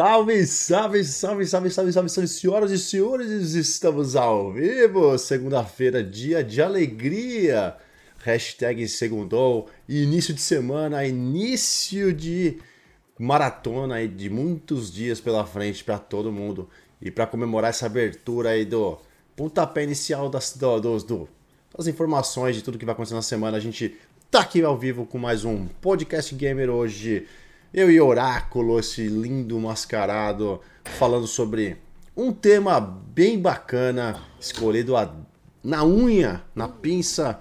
Salve, salve, salve, salve, salve, salve, salve, senhoras e senhores, estamos ao vivo, segunda-feira, dia de alegria, hashtag segundou, início de semana, início de maratona aí de muitos dias pela frente para todo mundo. E para comemorar essa abertura aí do pontapé inicial das, do, do, das informações de tudo que vai acontecer na semana, a gente tá aqui ao vivo com mais um podcast gamer hoje, eu e Oráculo, esse lindo mascarado, falando sobre um tema bem bacana, escolhido a, na unha, na pinça.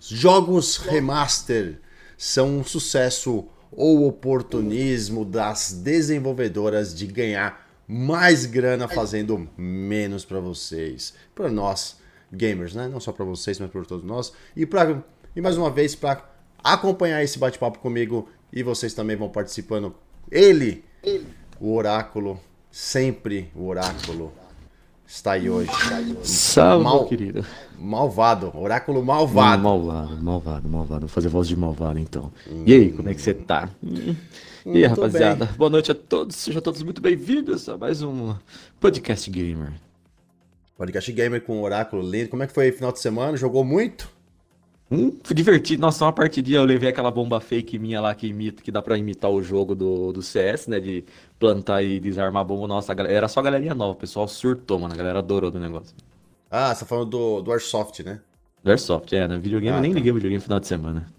Jogos remaster são um sucesso ou oportunismo das desenvolvedoras de ganhar mais grana fazendo menos para vocês, para nós gamers, né? Não só para vocês, mas para todos nós. E para e mais uma vez para acompanhar esse bate-papo comigo e vocês também vão participando. Ele, o oráculo, sempre o oráculo, está aí hoje. Salve, Mal, querido. Malvado, oráculo malvado. Malvado, malvado, malvado. Vou fazer voz de malvado então. Hum. E aí, como é que você tá? Hum. E aí, rapaziada, bem. boa noite a todos. Sejam todos muito bem-vindos a mais um Podcast Gamer. Podcast Gamer com o Oráculo lindo. Como é que foi o final de semana? Jogou muito? Hum, divertido. Nossa, uma partidinha eu levei aquela bomba fake minha lá que imita, que dá pra imitar o jogo do, do CS, né? De plantar e desarmar bomba. Nossa, era só galerinha nova, o pessoal surtou, mano. A galera adorou do negócio. Ah, você tá falando do, do Airsoft, né? Do Airsoft, é, né? Videogame, ah, eu nem tá. liguei o videogame no final de semana.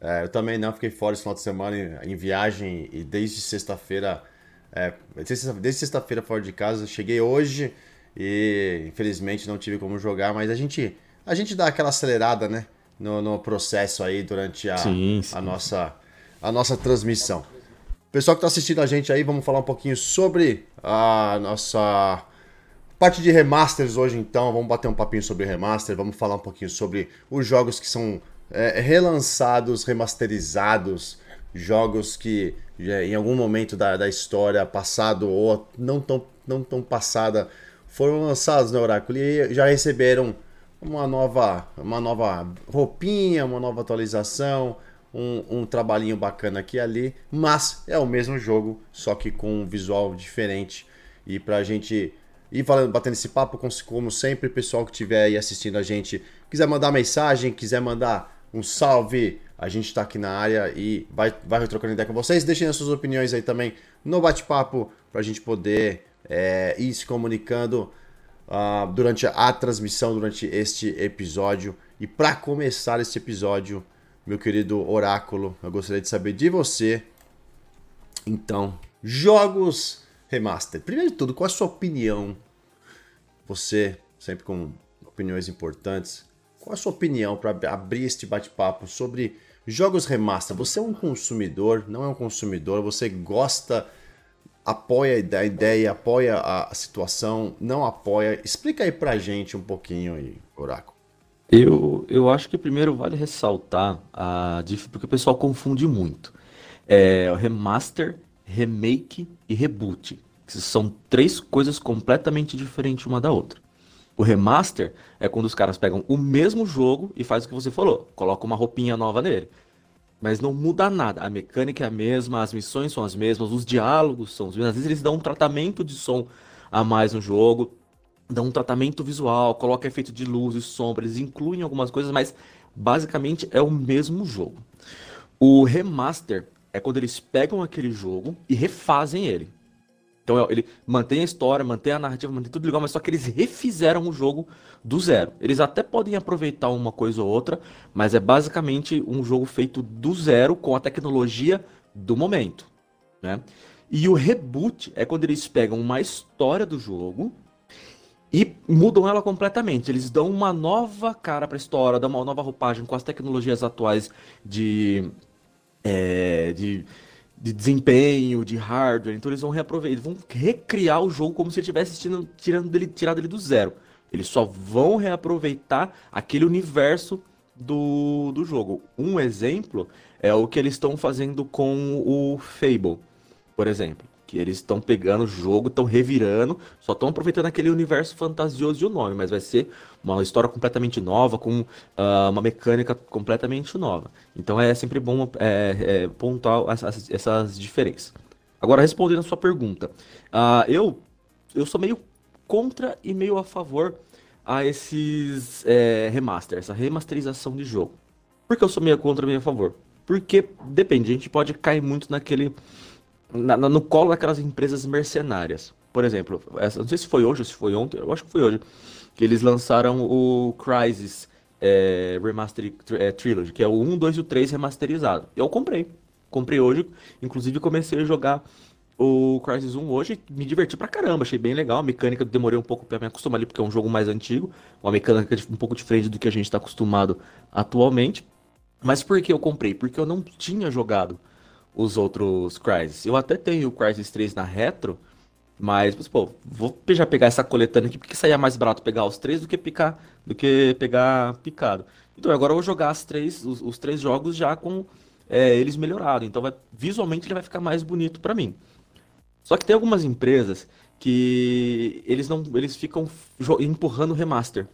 É, eu também não, fiquei fora esse final de semana em, em viagem e desde sexta-feira. É, desde sexta-feira fora de casa, cheguei hoje e infelizmente não tive como jogar, mas a gente, a gente dá aquela acelerada, né? No, no processo aí durante a, sim, sim. a, nossa, a nossa transmissão. Pessoal que está assistindo a gente aí, vamos falar um pouquinho sobre a nossa parte de remasters hoje então. Vamos bater um papinho sobre remaster, vamos falar um pouquinho sobre os jogos que são é, relançados, remasterizados, jogos que já, em algum momento da, da história, passado ou não tão, não tão passada, foram lançados no Oráculo e já receberam uma nova, uma nova roupinha, uma nova atualização, um, um trabalhinho bacana aqui e ali, mas é o mesmo jogo, só que com um visual diferente. E pra gente ir falando, batendo esse papo, como sempre, pessoal que estiver aí assistindo a gente, quiser mandar mensagem, quiser mandar um salve, a gente está aqui na área e vai, vai trocando ideia com vocês. Deixem as suas opiniões aí também no bate-papo para a gente poder é, ir se comunicando uh, durante a transmissão, durante este episódio. E para começar este episódio, meu querido Oráculo, eu gostaria de saber de você. Então, jogos remaster. Primeiro de tudo, qual a sua opinião? Você, sempre com opiniões importantes, qual a sua opinião para abrir este bate-papo sobre jogos remaster? Você é um consumidor, não é um consumidor, você gosta apoia a ideia, apoia a situação, não apoia. Explica aí pra gente um pouquinho aí, Oráculo. Eu, eu acho que primeiro vale ressaltar a porque o pessoal confunde muito. É, remaster, remake e reboot. São três coisas completamente diferentes uma da outra. O remaster é quando os caras pegam o mesmo jogo e faz o que você falou, coloca uma roupinha nova nele mas não muda nada. A mecânica é a mesma, as missões são as mesmas, os diálogos são os mesmos. Às vezes eles dão um tratamento de som a mais no jogo, dão um tratamento visual, colocam efeito de luz e sombra, eles incluem algumas coisas, mas basicamente é o mesmo jogo. O remaster é quando eles pegam aquele jogo e refazem ele. Então é, ele mantém a história, mantém a narrativa, mantém tudo legal, mas só que eles refizeram o jogo do zero. Eles até podem aproveitar uma coisa ou outra, mas é basicamente um jogo feito do zero com a tecnologia do momento, né? E o reboot é quando eles pegam uma história do jogo e mudam ela completamente. Eles dão uma nova cara para a história, dão uma nova roupagem com as tecnologias atuais de, é, de de desempenho, de hardware. Então eles vão reaproveitar, vão recriar o jogo como se ele tivesse tirando, tirando dele, tirado ele do zero. Eles só vão reaproveitar aquele universo do, do jogo. Um exemplo é o que eles estão fazendo com o Fable, por exemplo que eles estão pegando o jogo, estão revirando, só estão aproveitando aquele universo fantasioso de um nome, mas vai ser uma história completamente nova, com uh, uma mecânica completamente nova. Então é sempre bom é, é, pontuar essas, essas diferenças. Agora, respondendo a sua pergunta, uh, eu, eu sou meio contra e meio a favor a esses é, essa remasterização de jogo. Por que eu sou meio contra e meio a favor? Porque depende, a gente pode cair muito naquele. Na, no colo daquelas empresas mercenárias. Por exemplo, essa, não sei se foi hoje ou se foi ontem, eu acho que foi hoje, que eles lançaram o Crysis é, Remastered é, Trilogy, que é o 1, 2 e o 3 remasterizado. Eu comprei. Comprei hoje, inclusive comecei a jogar o Crysis 1 hoje, me diverti pra caramba, achei bem legal. A mecânica demorei um pouco pra me acostumar ali, porque é um jogo mais antigo, uma mecânica um pouco diferente do que a gente tá acostumado atualmente. Mas por que eu comprei? Porque eu não tinha jogado os outros Crysis. Eu até tenho o Crysis 3 na retro, mas, pô, vou já pegar essa coletânea aqui, porque saía mais barato pegar os três do que picar, do que pegar picado. Então agora eu vou jogar as três, os, os três jogos já com é, eles melhorados. Então vai, visualmente ele vai ficar mais bonito para mim. Só que tem algumas empresas que eles não eles ficam empurrando remaster.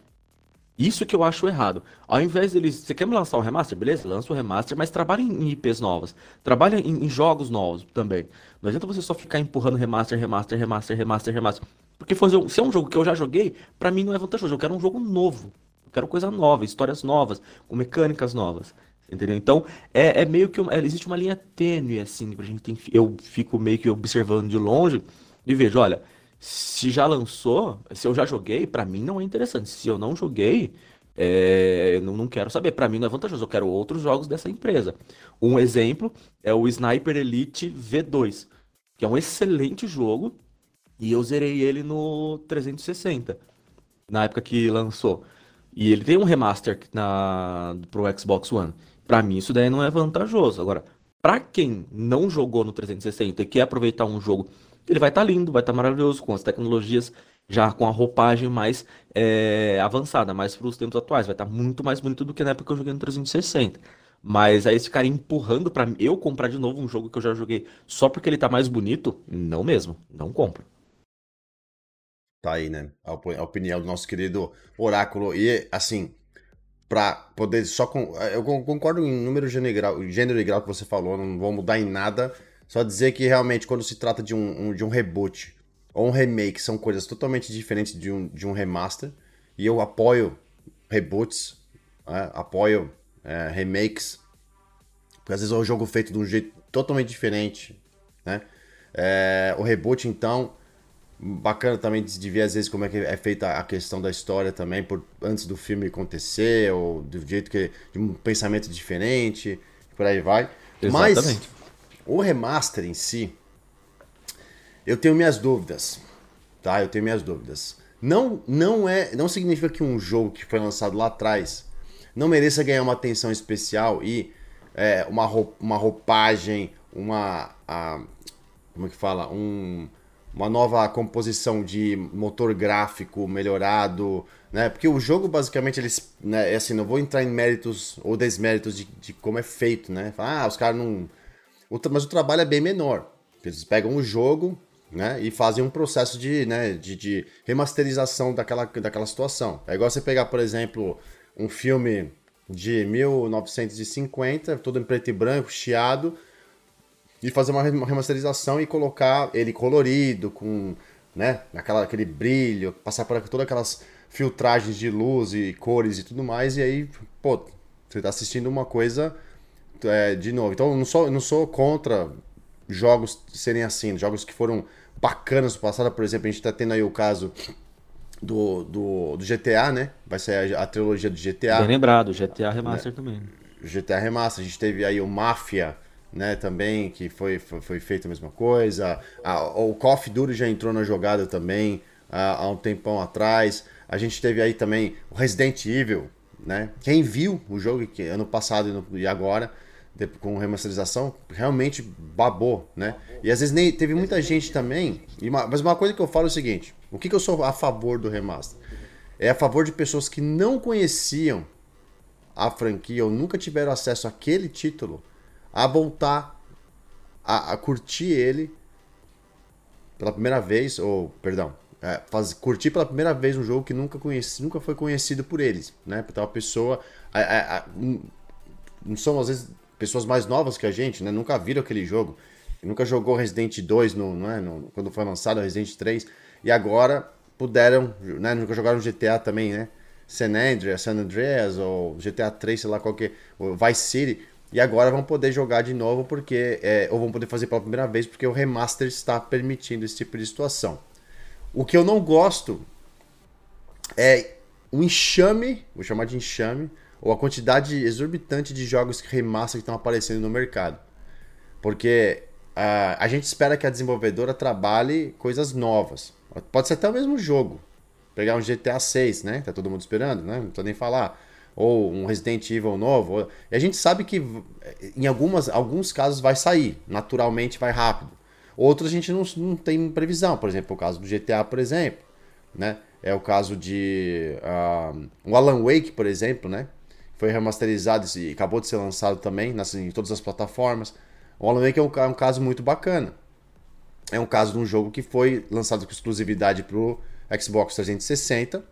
Isso que eu acho errado. Ao invés deles. Você quer me lançar um remaster? Beleza, lança o remaster, mas trabalhe em IPs novas. Trabalhe em, em, jogos novos também. Não adianta você só ficar empurrando remaster, remaster, remaster, remaster, remaster. Porque se é um jogo que eu já joguei, para mim não é vantajoso. Eu quero um jogo novo. Eu quero coisa nova, histórias novas, com mecânicas novas. Entendeu? Então, é, é meio que. Uma, existe uma linha tênue, assim, pra gente tem, Eu fico meio que observando de longe e vejo, olha, se já lançou, se eu já joguei, para mim não é interessante. Se eu não joguei, é, não, não quero saber. Para mim não é vantajoso. Eu quero outros jogos dessa empresa. Um exemplo é o Sniper Elite V2, que é um excelente jogo. E eu zerei ele no 360, na época que lançou. E ele tem um remaster na, pro Xbox One. Para mim, isso daí não é vantajoso. Agora, para quem não jogou no 360 e quer aproveitar um jogo, ele vai estar tá lindo, vai estar tá maravilhoso, com as tecnologias já com a roupagem mais é, avançada, mais para os tempos atuais. Vai estar tá muito mais bonito do que na época que eu joguei no 360. Mas aí esse cara empurrando para eu comprar de novo um jogo que eu já joguei só porque ele tá mais bonito, não mesmo, não compro. Tá aí, né? A opinião do nosso querido Oráculo. E assim, para poder só. Com, eu concordo em número, gênero e grau que você falou, não vou mudar em nada. Só dizer que realmente, quando se trata de um, um, de um reboot ou um remake, são coisas totalmente diferentes de um, de um remaster. E eu apoio reboots, é, apoio é, remakes, porque às vezes é um jogo feito de um jeito totalmente diferente. Né? É, o reboot, então, Bacana também de ver às vezes como é que é feita a questão da história também, por, antes do filme acontecer, ou do jeito que. de um pensamento diferente, por aí vai. Exatamente. Mas o remaster em si, eu tenho minhas dúvidas. Tá? Eu tenho minhas dúvidas. Não, não é. Não significa que um jogo que foi lançado lá atrás não mereça ganhar uma atenção especial e é, uma, uma roupagem, uma. A, como é que fala? Um uma nova composição de motor gráfico melhorado, né? Porque o jogo basicamente eles, né, é assim, não vou entrar em méritos ou desméritos de, de como é feito, né? Ah, os caras não, mas o trabalho é bem menor. Eles pegam o jogo, né, e fazem um processo de, né, de, de remasterização daquela, daquela situação. É igual você pegar, por exemplo, um filme de 1950, todo em preto e branco, chiado, de fazer uma remasterização e colocar ele colorido, com né, aquela, aquele brilho, passar por todas aquelas filtragens de luz e cores e tudo mais, e aí, pô, você tá assistindo uma coisa é, de novo. Então, eu não sou, não sou contra jogos serem assim, jogos que foram bacanas no passado, por exemplo, a gente tá tendo aí o caso do, do, do GTA, né? Vai ser a, a trilogia do GTA. Bem lembrado, GTA Remaster né? também. GTA Remaster, a gente teve aí o Mafia, né, também, que foi, foi, foi feita a mesma coisa. A, o Call of Duty já entrou na jogada também há, há um tempão atrás. A gente teve aí também o Resident Evil, né? Quem viu o jogo que ano passado e, no, e agora, com remasterização, realmente babou, né? E às vezes nem teve muita gente também. Uma, mas uma coisa que eu falo é o seguinte: o que, que eu sou a favor do remaster? É a favor de pessoas que não conheciam a franquia ou nunca tiveram acesso àquele título a voltar a, a curtir ele pela primeira vez, ou, perdão, é, faz, curtir pela primeira vez um jogo que nunca, conheci, nunca foi conhecido por eles, né? Então a pessoa. A, a, não são, às vezes, pessoas mais novas que a gente, né? Nunca viram aquele jogo. nunca jogou Resident 2 no, não é? no, quando foi lançado Resident 3, e agora puderam, né? Nunca jogaram GTA também, né? San Andreas, San Andreas, ou GTA 3, sei lá qual que é, Vice City, e agora vão poder jogar de novo porque, é, ou vão poder fazer pela primeira vez porque o remaster está permitindo esse tipo de situação. O que eu não gosto é o enxame, vou chamar de enxame, ou a quantidade exorbitante de jogos remaster que estão aparecendo no mercado. Porque uh, a gente espera que a desenvolvedora trabalhe coisas novas. Pode ser até o mesmo jogo. Pegar um GTA 6, né? Tá todo mundo esperando, né? Não precisa nem falar. Ou um Resident Evil novo. E a gente sabe que em algumas, alguns casos vai sair. Naturalmente vai rápido. Outros a gente não, não tem previsão. Por exemplo, o caso do GTA, por exemplo. Né? É o caso de. Uh, o Alan Wake, por exemplo, né? Foi remasterizado e acabou de ser lançado também nas, em todas as plataformas. O Alan Wake é um, é um caso muito bacana. É um caso de um jogo que foi lançado com exclusividade para o Xbox 360.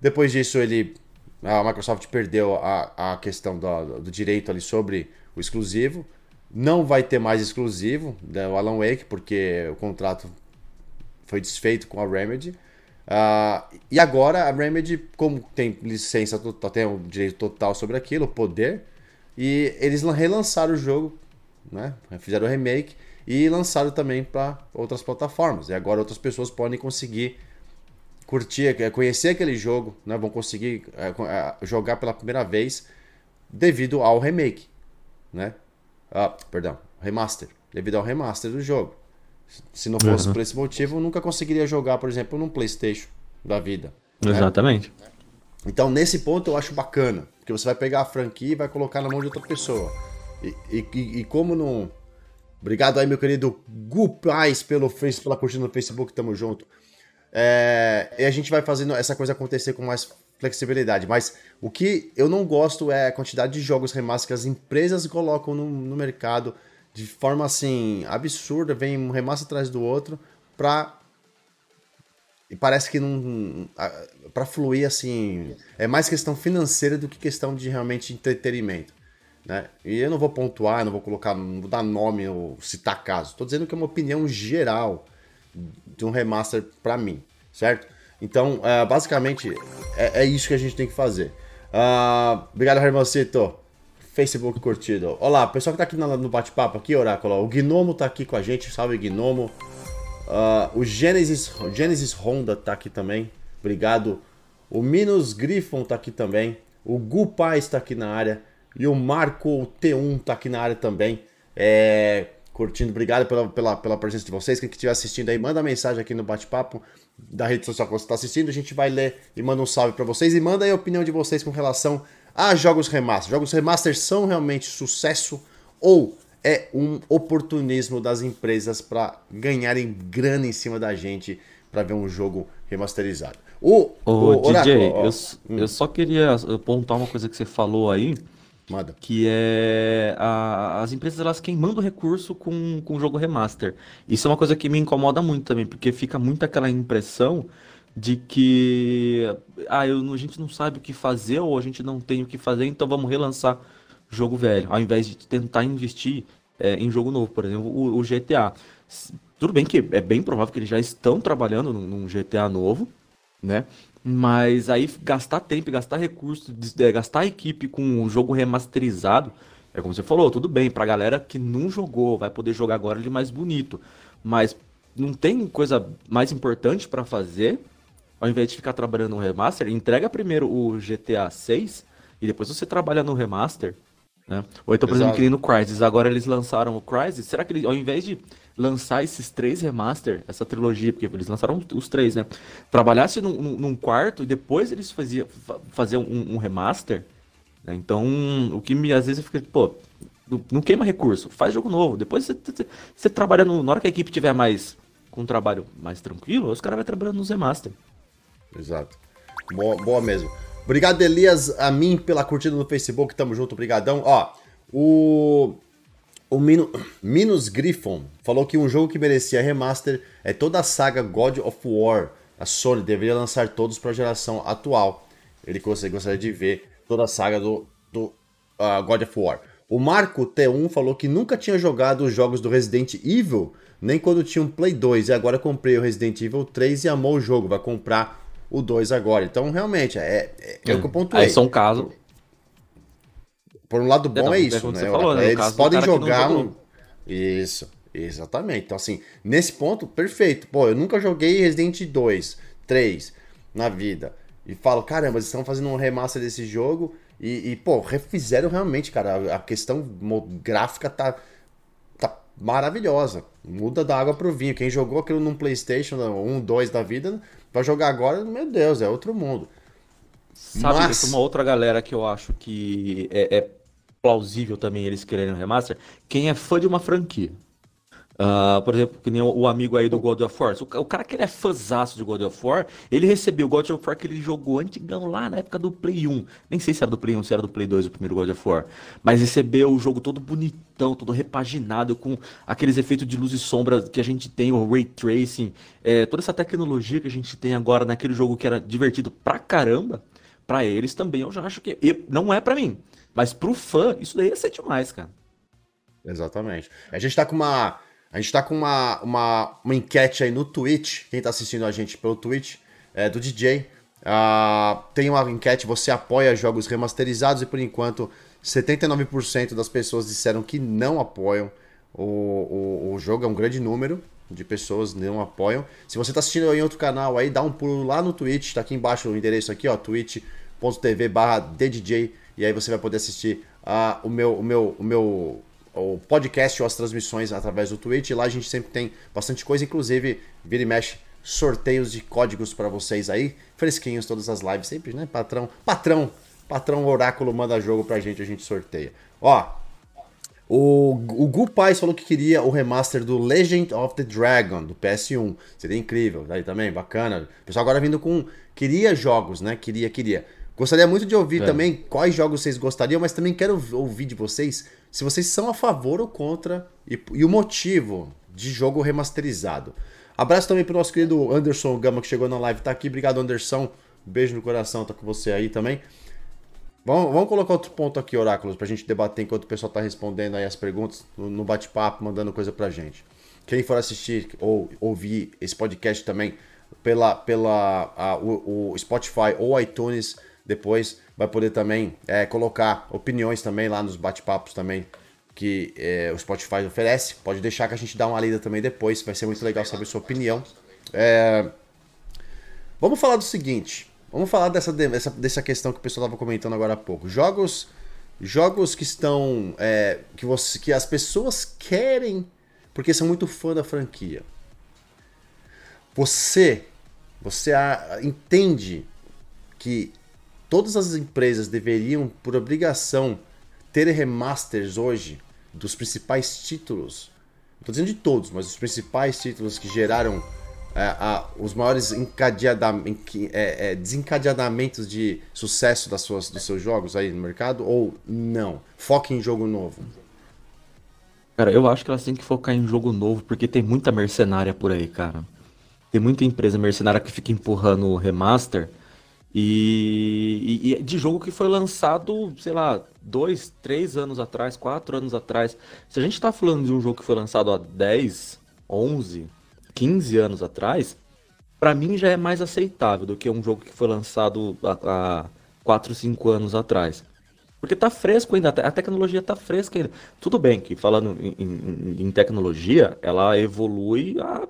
Depois disso, ele a Microsoft perdeu a, a questão do, do direito ali sobre o exclusivo. Não vai ter mais exclusivo do né, Alan Wake, porque o contrato foi desfeito com a Remedy. Uh, e agora a Remedy, como tem licença tem o direito total sobre aquilo, o poder, e eles relançaram o jogo, né? fizeram o remake e lançaram também para outras plataformas. E agora outras pessoas podem conseguir curtir, conhecer aquele jogo, né? vão conseguir é, é, jogar pela primeira vez devido ao remake, né? Ah, perdão, remaster, devido ao remaster do jogo. Se não fosse uhum. por esse motivo, eu nunca conseguiria jogar, por exemplo, num PlayStation da vida. Né? Exatamente. Né? Então, nesse ponto, eu acho bacana, porque você vai pegar a franquia e vai colocar na mão de outra pessoa. E, e, e como não. Obrigado aí, meu querido Gu Paz, pelo, pela curtida no Facebook, tamo junto. É, e a gente vai fazendo essa coisa acontecer com mais flexibilidade. Mas o que eu não gosto é a quantidade de jogos remaster que as empresas colocam no, no mercado de forma assim absurda, vem um remaster atrás do outro pra. E parece que não. para fluir assim. É mais questão financeira do que questão de realmente entretenimento. Né? E eu não vou pontuar, não vou colocar, não vou dar nome ou citar caso. Estou dizendo que é uma opinião geral de um remaster para mim, certo? Então, uh, basicamente, é, é, isso que a gente tem que fazer. Uh, obrigado, Hermancito. Facebook curtido. Olá, pessoal que tá aqui no bate-papo aqui, Oráculo. O Gnomo tá aqui com a gente. Salve, Gnomo. Uh, o Genesis, Genesis Honda tá aqui também. Obrigado. O Minus Griffon tá aqui também. O Gu Paz tá aqui na área. E o Marco T1 tá aqui na área também. É, curtindo. Obrigado pela, pela, pela presença de vocês. Quem estiver assistindo aí, manda mensagem aqui no bate-papo da rede social que você está assistindo. A gente vai ler e manda um salve para vocês. E manda aí a opinião de vocês com relação a jogos remaster. Jogos remaster são realmente sucesso ou é um oportunismo das empresas para ganharem grana em cima da gente para ver um jogo remasterizado? O, Ô, o DJ, eu, hum. eu só queria apontar uma coisa que você falou aí. Que é a, as empresas elas queimando recurso com, com o jogo remaster. Isso é uma coisa que me incomoda muito também, porque fica muito aquela impressão de que ah, eu, a gente não sabe o que fazer ou a gente não tem o que fazer, então vamos relançar jogo velho, ao invés de tentar investir é, em jogo novo, por exemplo, o, o, GTA. Tudo bem que é bem provável que eles já estão trabalhando num, num GTA novo, né? Mas aí gastar tempo, gastar recursos, é, gastar equipe com um jogo remasterizado, é como você falou, tudo bem, pra galera que não jogou, vai poder jogar agora de mais bonito. Mas não tem coisa mais importante para fazer, ao invés de ficar trabalhando no remaster, entrega primeiro o GTA 6 e depois você trabalha no remaster. Né? Ou então, por Exato. exemplo, que nem no Crysis. Agora eles lançaram o Crysis. Será que ao invés de lançar esses três remaster, essa trilogia, porque eles lançaram os três, né? Trabalhasse num, num quarto e depois eles faziam fazer um, um, remaster. Né? Então, o que me às vezes fica, pô, não queima recurso, faz jogo novo. Depois você, você, você trabalha no, na hora que a equipe tiver mais com um trabalho mais tranquilo, os caras vão trabalhando nos remaster. Exato. Boa, boa mesmo. Obrigado, Elias, a mim pela curtida no Facebook. Tamo junto, brigadão. Ó, o o Mino, Minus Griffon falou que um jogo que merecia remaster é toda a saga God of War. A Sony deveria lançar todos para a geração atual. Ele gostaria de ver toda a saga do, do uh, God of War. O Marco T1 falou que nunca tinha jogado os jogos do Resident Evil, nem quando tinha um Play 2, e agora comprei o Resident Evil 3 e amou o jogo, vai comprar o 2 agora. Então, realmente, é, é, é o que eu pontuei. Aí são casos. Por um lado bom é, não, é isso, né? Falou, né? Eles podem jogar um. Isso, exatamente. Então, assim, nesse ponto, perfeito. Pô, eu nunca joguei Resident 2, 3 na vida. E falo, caramba, eles estão fazendo um remaster desse jogo. E, e, pô, refizeram realmente, cara. A questão gráfica tá, tá maravilhosa. Muda da água pro vinho. Quem jogou aquilo num PlayStation 1, 2 da vida, vai jogar agora, meu Deus, é outro mundo. Sabe, Mas... uma outra galera que eu acho que é, é plausível também eles quererem um remaster, quem é fã de uma franquia. Uh, por exemplo, que nem o, o, amigo aí do God of War. O, o, cara que ele é fãzaço de God of War, ele recebeu o God of War que ele jogou antigão lá na época do Play 1. Nem sei se era do Play 1, se era do Play 2 o primeiro God of War. Mas recebeu o jogo todo bonitão, todo repaginado, com aqueles efeitos de luz e sombra que a gente tem, o Ray Tracing, é, toda essa tecnologia que a gente tem agora naquele jogo que era divertido pra caramba. Pra eles também, eu já acho que. Eu, não é pra mim. Mas pro fã, isso daí ia ser demais, cara. Exatamente. A gente tá com uma. A gente tá com uma, uma, uma enquete aí no Twitch. Quem tá assistindo a gente pelo Twitch, é do DJ. Uh, ah, tem uma enquete, você apoia jogos remasterizados e por enquanto 79% das pessoas disseram que não apoiam o, o, o jogo, é um grande número de pessoas não apoiam. Se você está assistindo em outro canal aí, dá um pulo lá no Twitch, tá aqui embaixo o endereço aqui, ó, twitch.tv barra e aí você vai poder assistir uh, o meu, o meu, o meu o podcast ou as transmissões através do Twitch. Lá a gente sempre tem bastante coisa, inclusive vira e mexe sorteios de códigos para vocês aí, fresquinhos todas as lives sempre, né? Patrão, patrão, patrão oráculo manda jogo pra gente, a gente sorteia. Ó, o, o Gu Pais falou que queria o remaster do Legend of the Dragon, do PS1. Seria incrível, aí também, bacana. O pessoal agora vindo com. Queria jogos, né? Queria, queria. Gostaria muito de ouvir é. também quais jogos vocês gostariam, mas também quero ouvir de vocês se vocês são a favor ou contra e, e o motivo de jogo remasterizado. Abraço também pro nosso querido Anderson Gama que chegou na live, tá aqui. Obrigado, Anderson. beijo no coração, tá com você aí também. Vamos, vamos colocar outro ponto aqui, Oráculos, pra gente debater enquanto o pessoal tá respondendo aí as perguntas no bate-papo, mandando coisa pra gente. Quem for assistir ou ouvir esse podcast também pela, pela a, o, o Spotify ou iTunes, depois vai poder também é, colocar opiniões também lá nos bate-papos também que é, o Spotify oferece. Pode deixar que a gente dá uma lida também depois, vai ser muito legal saber sua opinião. É... Vamos falar do seguinte, vamos falar dessa, dessa, dessa questão que o pessoal estava comentando agora há pouco. Jogos, jogos que estão, é, que, você, que as pessoas querem porque são muito fã da franquia. Você, você a, entende que todas as empresas deveriam, por obrigação, ter remasters hoje dos principais títulos. Não estou dizendo de todos, mas os principais títulos que geraram é, a, os maiores é, é, desencadeamentos de sucesso das suas, dos seus jogos aí no mercado ou não? Foque em jogo novo. Cara, eu acho que elas têm que focar em jogo novo porque tem muita mercenária por aí, cara. Tem muita empresa mercenária que fica empurrando o remaster e, e, e, de jogo que foi lançado, sei lá, dois, três anos atrás, quatro anos atrás. Se a gente tá falando de um jogo que foi lançado há 10, 11, 15 anos atrás, para mim já é mais aceitável do que um jogo que foi lançado há, há 4, 5 anos atrás. Porque tá fresco ainda, a tecnologia tá fresca ainda. Tudo bem que falando em, em, em tecnologia, ela evolui a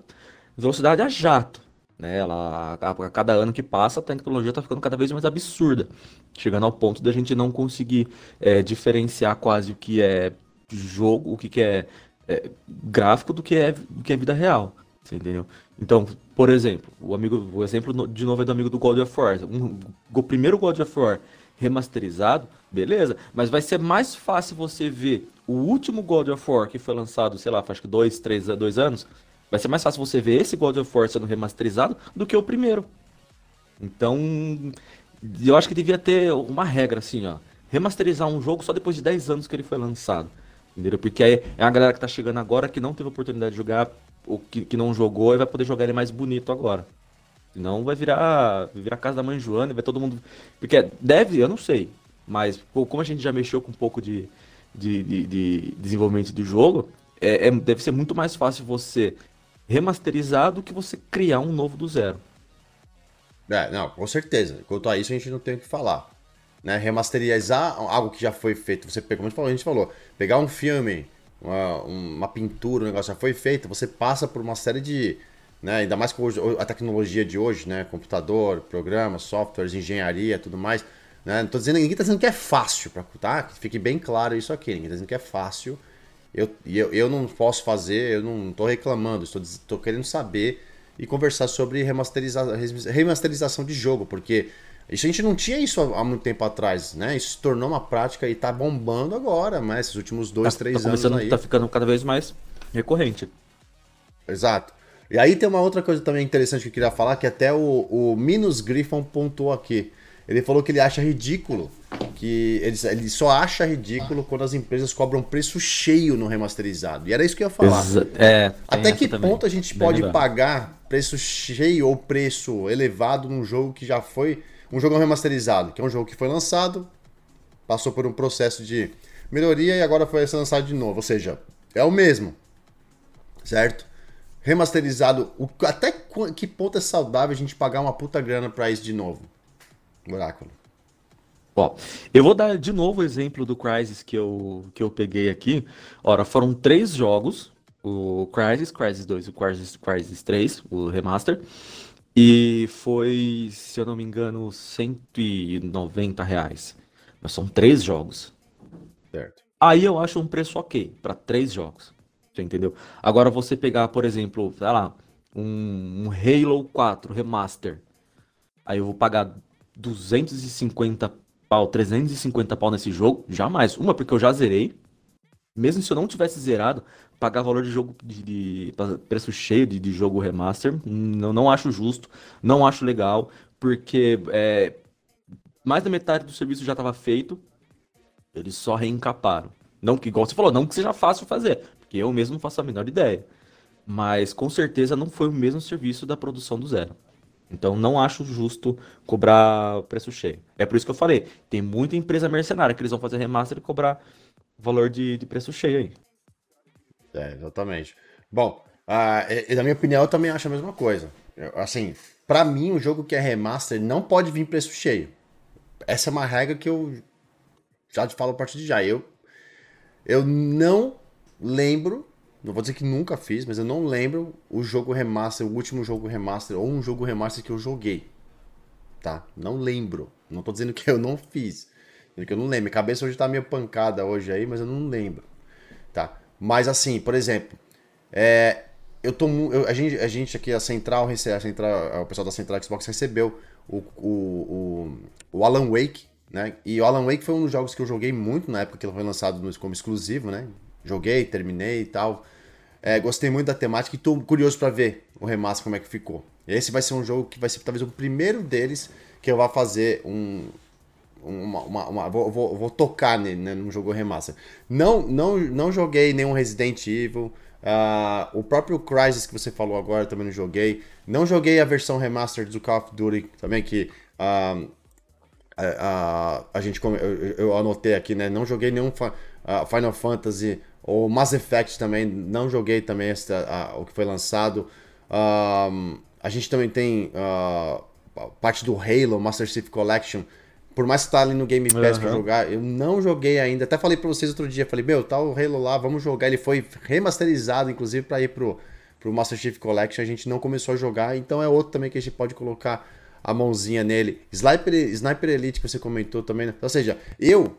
velocidade a jato. Né? Ela, a, a, cada ano que passa, a tecnologia está ficando cada vez mais absurda, chegando ao ponto da gente não conseguir é, diferenciar quase o que é jogo, o que, que é, é, gráfico do que é, do que é vida real. entendeu? Então, por exemplo, o amigo, o exemplo de novo é do amigo do God of War. Um, o primeiro God of War remasterizado, beleza, mas vai ser mais fácil você ver o último God of War que foi lançado, sei lá, faz que dois, três, dois anos, Vai ser mais fácil você ver esse God of War sendo remasterizado do que o primeiro. Então, eu acho que devia ter uma regra assim, ó. Remasterizar um jogo só depois de 10 anos que ele foi lançado. Entendeu? Porque é, é a galera que tá chegando agora que não teve oportunidade de jogar, ou que, que não jogou, e vai poder jogar ele mais bonito agora. Senão vai virar, virar casa da mãe Joana e vai todo mundo. Porque deve, eu não sei. Mas como a gente já mexeu com um pouco de, de, de, de desenvolvimento do jogo, é, é, deve ser muito mais fácil você remasterizar do que você criar um novo do zero. É, não, com certeza. Quanto a isso, a gente não tem o que falar. Né? Remasterizar algo que já foi feito, você pegou, como a gente falou, pegar um filme, uma, uma pintura, um negócio já foi feito, você passa por uma série de. Né, ainda mais com a tecnologia de hoje, né? Computador, programas, softwares, engenharia, tudo mais. Né? Não tô dizendo, ninguém está dizendo que é fácil, pra, tá? Que fique bem claro isso aqui. Ninguém está dizendo que é fácil. Eu, eu, eu não posso fazer, eu não estou reclamando, estou querendo saber e conversar sobre remasteriza, remasterização de jogo, porque isso a gente não tinha isso há muito tempo atrás, né? Isso se tornou uma prática e tá bombando agora, mas esses últimos dois, tá, três tá anos aí. Tá ficando cada vez mais recorrente. Exato. E aí tem uma outra coisa também interessante que eu queria falar, que até o, o Minus Griffon pontuou aqui. Ele falou que ele acha ridículo, que ele, ele só acha ridículo quando as empresas cobram preço cheio no remasterizado. E era isso que eu ia falar. Exa é, Até que também. ponto a gente Bem pode pagar preço cheio ou preço elevado num jogo que já foi um jogo remasterizado, que é um jogo que foi lançado, passou por um processo de melhoria e agora foi lançado de novo. Ou seja, é o mesmo. Certo? Remasterizado, o, até que ponto é saudável a gente pagar uma puta grana pra isso de novo? Oráculo. Bom, eu vou dar de novo o exemplo do Crysis que eu, que eu peguei aqui. Ora, foram três jogos: o Crysis, Crysis 2 e o Crysis, Crysis 3, o remaster. E foi, se eu não me engano, 190 reais. Mas são três jogos. Certo. Aí eu acho um preço ok para três jogos. Você entendeu? Agora você pegar, por exemplo, sei lá, um, um Halo 4 Remaster. Aí eu vou pagar 250 pau, 350 pau nesse jogo. Jamais. Uma, porque eu já zerei. Mesmo se eu não tivesse zerado, pagar valor de jogo de, de preço cheio de, de, jogo remaster, não, não acho justo, não acho legal, porque é, mais da metade do serviço já estava feito, eles só reencaparam. Não que, igual você falou, não que seja fácil fazer, porque eu mesmo não faço a menor ideia. Mas com certeza não foi o mesmo serviço da produção do zero. Então não acho justo cobrar preço cheio. É por isso que eu falei, tem muita empresa mercenária que eles vão fazer remaster e cobrar valor de, de preço cheio aí. É, exatamente. Bom, uh, na minha opinião, eu também acho a mesma coisa. Eu, assim, para mim, um jogo que é remaster não pode vir preço cheio. Essa é uma regra que eu já te falo a partir de já. Eu, eu não lembro, não vou dizer que nunca fiz, mas eu não lembro o jogo remaster, o último jogo remaster ou um jogo remaster que eu joguei. Tá? Não lembro. Não tô dizendo que eu não fiz. Que eu não lembro. Minha cabeça hoje tá meio pancada hoje aí, mas eu não lembro. Tá? Mas assim, por exemplo, é, eu tô, eu, a, gente, a gente aqui, a Central, a Central, o pessoal da Central Xbox recebeu o, o, o, o, Alan Wake, né? E o Alan Wake foi um dos jogos que eu joguei muito na época que ele foi lançado como exclusivo, né? Joguei, terminei e tal. É, gostei muito da temática e tô curioso para ver o remaster como é que ficou. Esse vai ser um jogo que vai ser talvez o primeiro deles que eu vá fazer um, uma, uma, uma vou, vou, vou, tocar nele, né, no jogo remaster. Não, não, não joguei nenhum Resident Evil. Uh, o próprio Crysis que você falou agora também não joguei. Não joguei a versão remaster do Call of Duty também, que uh, a, a, gente, eu, eu, anotei aqui, né? Não joguei nenhum uh, Final Fantasy ou Mass Effect também. Não joguei também essa, o que foi lançado. a gente também tem parte do Halo, Master Chief Collection por mais que tá ali no Game Pass uhum. pra jogar, eu não joguei ainda. Até falei pra vocês outro dia, falei, meu, tá o Halo lá, vamos jogar. Ele foi remasterizado, inclusive, pra ir pro, pro Master Chief Collection. A gente não começou a jogar, então é outro também que a gente pode colocar a mãozinha nele. Sniper, Sniper Elite, que você comentou também. Né? Ou seja, eu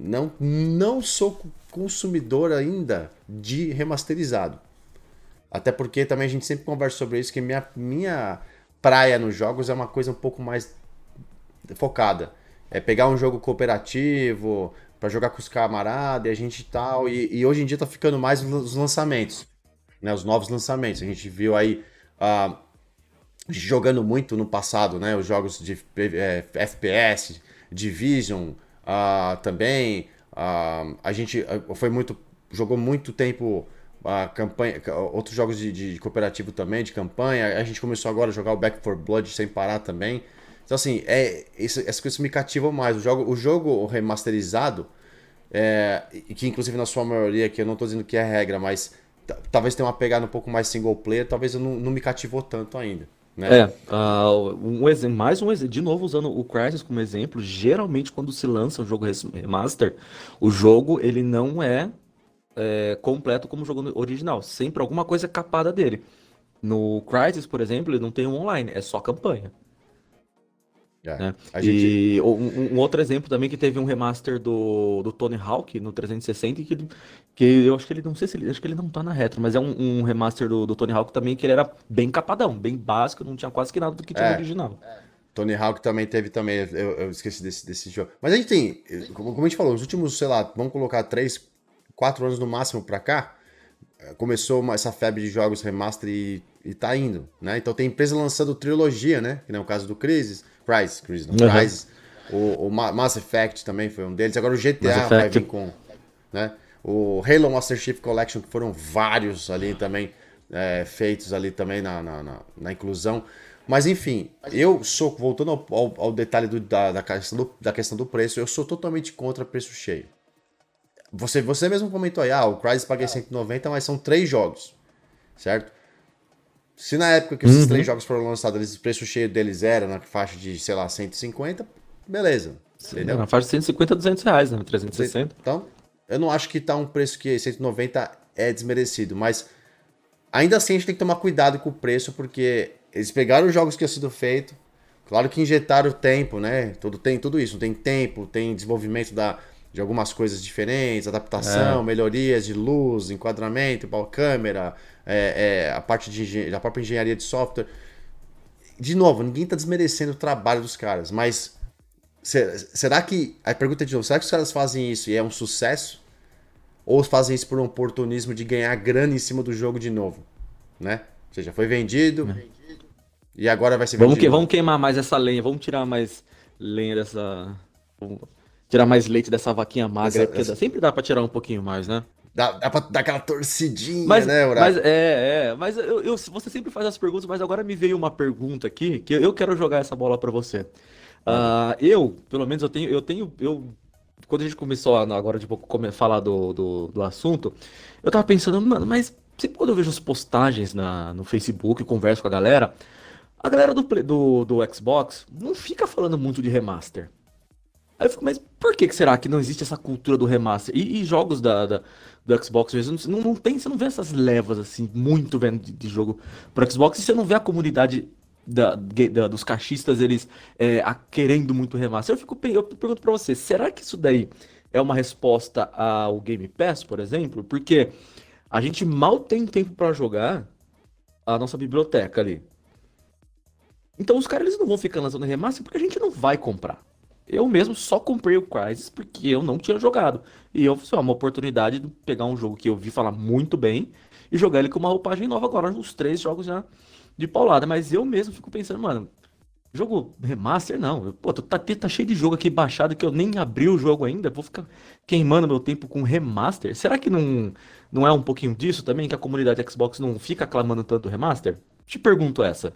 não, não sou consumidor ainda de remasterizado. Até porque também a gente sempre conversa sobre isso, que minha, minha praia nos jogos é uma coisa um pouco mais focada. É pegar um jogo cooperativo para jogar com os camaradas e a gente tal. E, e, hoje em dia tá ficando mais os lançamentos, né? Os novos lançamentos. A gente viu aí uh, jogando muito no passado, né? Os jogos de é, FPS, Division uh, também. Uh, a gente foi muito jogou muito tempo a campanha, outros jogos de, de, cooperativo também, de campanha. A gente começou agora a jogar o Back 4 Blood sem parar também. Então, assim, é, isso, essas coisas me cativam mais. O jogo, o jogo remasterizado, é, que inclusive na sua maioria, que eu não estou dizendo que é regra, mas talvez tenha uma pegada um pouco mais single player, talvez eu não, não me cativou tanto ainda. Né? É, uh, um exemplo, mais um exemplo, de novo usando o Crysis como exemplo, geralmente quando se lança um jogo remaster, o jogo ele não é, é completo como o jogo original, sempre alguma coisa é capada dele. No Crysis, por exemplo, ele não tem um online, é só campanha. É, né? gente... E um, um, outro exemplo também que teve um remaster do, do Tony Hawk no 360 que, que eu acho que ele não sei se ele acho que ele não tá na retro, mas é um, um remaster do, do, Tony Hawk também que ele era bem capadão, bem básico, não tinha quase que nada do que tinha é, no original. É. Tony Hawk também teve também, eu, eu, esqueci desse, desse jogo. Mas a gente tem, como, como a gente falou, os últimos, sei lá, vamos colocar 3, 4 anos no máximo pra cá, eh, começou uma, essa febre de jogos remaster e, e tá indo, né? Então tem empresa lançando trilogia, né? Que é o caso do Crisis, Crysis, Crisis, não, uhum. Crysis. O, o, Mass Effect também foi um deles. Agora o GTA vai vir com, né? O Halo Master Chief Collection, que foram vários ali também é, feitos ali também na, na, na, na, inclusão. Mas enfim, eu sou, voltando ao, ao, ao detalhe do, da, da, questão do, da questão do preço, eu sou totalmente contra preço cheio. Você, você mesmo comentou aí, ah, o Crysis paguei 190, mas são três jogos, certo? Se na época que esses uhum. três jogos foram lançados, o preço cheio deles era na faixa de, sei lá, 150, beleza. entendeu? Na faixa de 150 a 200 reais, né? 360. Então, eu não acho que tá um preço que 190 é desmerecido, mas ainda assim a gente tem que tomar cuidado com o preço, porque eles pegaram os jogos que tinham sido feito, claro que injetaram tempo, né? Tudo, tem tudo isso, tem tempo, tem desenvolvimento da de algumas coisas diferentes, adaptação, é. melhorias de luz, enquadramento, câmera, é, é, a parte de a própria engenharia de software. De novo, ninguém está desmerecendo o trabalho dos caras, mas será que a pergunta é de novo, será que os caras fazem isso e é um sucesso? Ou fazem isso por um oportunismo de ganhar grana em cima do jogo de novo, né? Ou seja, foi vendido, vendido e agora vai ser vendido. Vamos, que, vamos queimar mais essa lenha, vamos tirar mais lenha dessa tirar mais leite dessa vaquinha magra, essa, porque essa... sempre dá pra tirar um pouquinho mais, né? Dá, dá pra dar aquela torcidinha, mas, né, Uraco? Mas é, é. Mas eu, eu, você sempre faz as perguntas, mas agora me veio uma pergunta aqui que eu quero jogar essa bola para você. Uh, eu, pelo menos, eu tenho, eu tenho, eu quando a gente começou agora de pouco falar do, do, do, assunto, eu tava pensando, mano, mas sempre quando eu vejo as postagens na, no Facebook, converso com a galera, a galera do, do, do Xbox não fica falando muito de remaster. Aí eu fico, mas por que, que será que não existe essa cultura do remaster? E, e jogos da, da, do Xbox mesmo, não, não tem, você não vê essas levas assim, muito vendo de, de jogo pro Xbox, e você não vê a comunidade da, da, dos cachistas, eles é, a, querendo muito remaster. Eu fico eu pergunto pra você, será que isso daí é uma resposta ao Game Pass, por exemplo? Porque a gente mal tem tempo para jogar a nossa biblioteca ali. Então os caras eles não vão ficar lançando remaster porque a gente não vai comprar. Eu mesmo só comprei o Crysis porque eu não tinha jogado. E eu foi uma oportunidade de pegar um jogo que eu vi falar muito bem e jogar ele com uma roupagem nova agora, uns três jogos já de paulada. Mas eu mesmo fico pensando, mano, jogo remaster não. Pô, tá, tá cheio de jogo aqui baixado que eu nem abri o jogo ainda. Vou ficar queimando meu tempo com remaster. Será que não, não é um pouquinho disso também que a comunidade Xbox não fica aclamando tanto remaster? Te pergunto essa.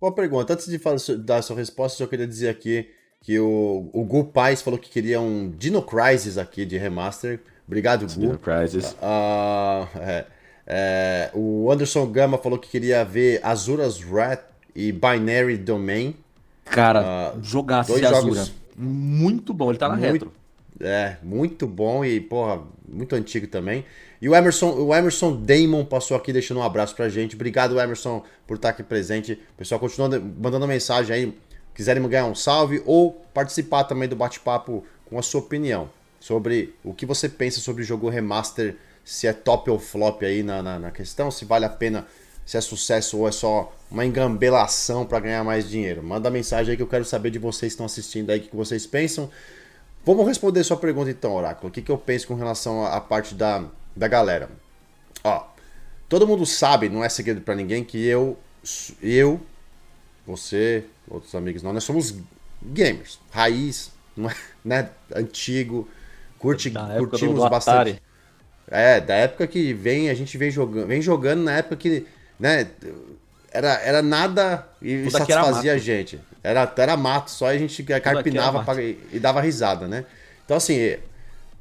Boa pergunta. Antes de falar, dar sua resposta, eu queria dizer aqui que o, o Gu Paz falou que queria um Dino Crisis aqui de remaster. Obrigado, Gu. Dino Crisis. Uh, é, é, o Anderson Gama falou que queria ver Azura's Wrath e Binary Domain. Cara, uh, jogasse dois Azura. Jogos muito bom, ele tá na muito, retro. É, muito bom e, porra, muito antigo também. E o Emerson, o Emerson Damon passou aqui deixando um abraço pra gente. Obrigado, Emerson, por estar aqui presente. O pessoal continua mandando mensagem aí quiserem ganhar um salve ou participar também do bate-papo com a sua opinião sobre o que você pensa sobre o jogo remaster, se é top ou flop aí na, na, na questão, se vale a pena, se é sucesso ou é só uma engambelação para ganhar mais dinheiro. Manda mensagem aí que eu quero saber de vocês que estão assistindo aí, o que vocês pensam. Vamos responder sua pergunta então, Oráculo. O que, que eu penso com relação à parte da, da galera? Ó, todo mundo sabe, não é segredo para ninguém, que eu, eu você, outros amigos não, nós somos gamers, raiz, é, né, antigo, curte, curtimos bastante. É, da época que vem, a gente vem jogando, vem jogando na época que, né, era, era nada e Tudo satisfazia a gente. Era, era mato, só a gente carpinava pra, e, e dava risada, né? Então, assim,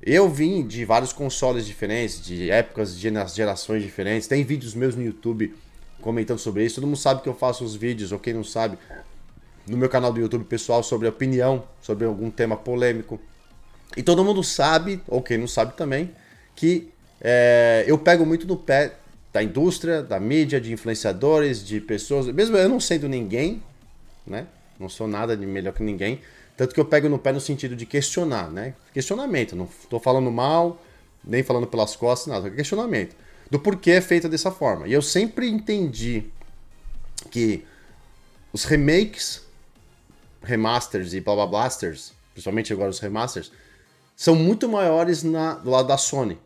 Eu vim de vários consoles diferentes, de épocas, de gerações diferentes. Tem vídeos meus no YouTube comentando sobre isso. Todo mundo sabe que eu faço os vídeos, ou quem não sabe, no meu canal do YouTube pessoal sobre opinião, sobre algum tema polêmico. E todo mundo sabe, ou quem não sabe também, que é, eu pego muito no pé da indústria, da mídia, de influenciadores, de pessoas. Mesmo eu não sendo ninguém, né? Não sou nada de melhor que ninguém. Tanto que eu pego no pé no sentido de questionar, né? Questionamento. Não estou falando mal, nem falando pelas costas, nada. Questionamento. Do porquê é feita dessa forma. E eu sempre entendi que os remakes, remasters e blá blá blasters, principalmente agora os remasters, são muito maiores na, do lado da Sony,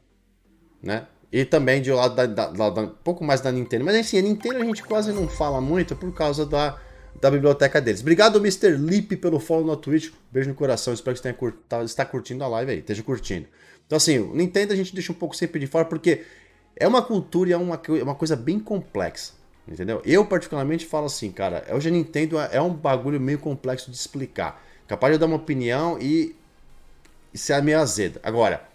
né? E também do lado da, da, da, um pouco mais da Nintendo. Mas assim, a Nintendo a gente quase não fala muito por causa da, da biblioteca deles. Obrigado, Mr. Lip, pelo follow no Twitch. Beijo no coração. Espero que você tenha cur... tá, está curtindo a live aí, esteja curtindo. Então, assim, o Nintendo a gente deixa um pouco sempre de fora porque é uma cultura e é uma, é uma coisa bem complexa. Entendeu? Eu, particularmente, falo assim, cara, hoje a Nintendo é um bagulho meio complexo de explicar. Capaz de eu dar uma opinião e isso é meio azeda. Agora,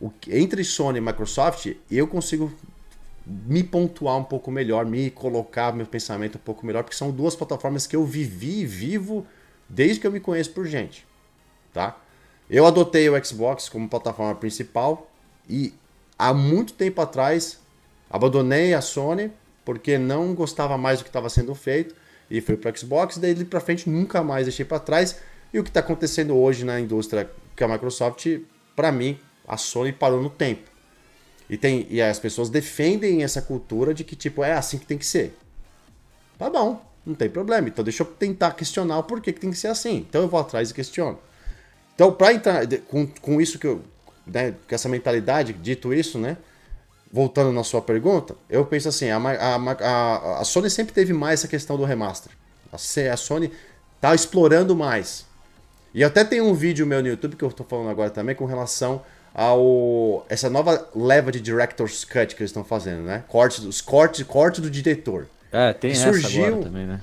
o, entre Sony e Microsoft, eu consigo me pontuar um pouco melhor, me colocar meu pensamento um pouco melhor, porque são duas plataformas que eu vivi e vivo desde que eu me conheço por gente, tá? Eu adotei o Xbox como plataforma principal e há muito tempo atrás abandonei a Sony porque não gostava mais do que estava sendo feito e fui para Xbox, daí para frente nunca mais deixei para trás. E o que está acontecendo hoje na indústria que a Microsoft, para mim, a Sony parou no tempo. E, tem, e as pessoas defendem essa cultura de que, tipo, é assim que tem que ser. Tá bom, não tem problema. Então deixa eu tentar questionar o porquê que tem que ser assim. Então eu vou atrás e questiono. Então, para entrar com, com isso que eu. Né, com essa mentalidade, dito isso, né? Voltando na sua pergunta, eu penso assim: a, a, a, Sony sempre teve mais essa questão do remaster. A, a Sony tá explorando mais. E até tem um vídeo meu no YouTube que eu tô falando agora também com relação ao essa nova leva de director's cut que eles estão fazendo, né? Corte dos corte, corte do diretor. É, tem que essa surgiu, agora também, né?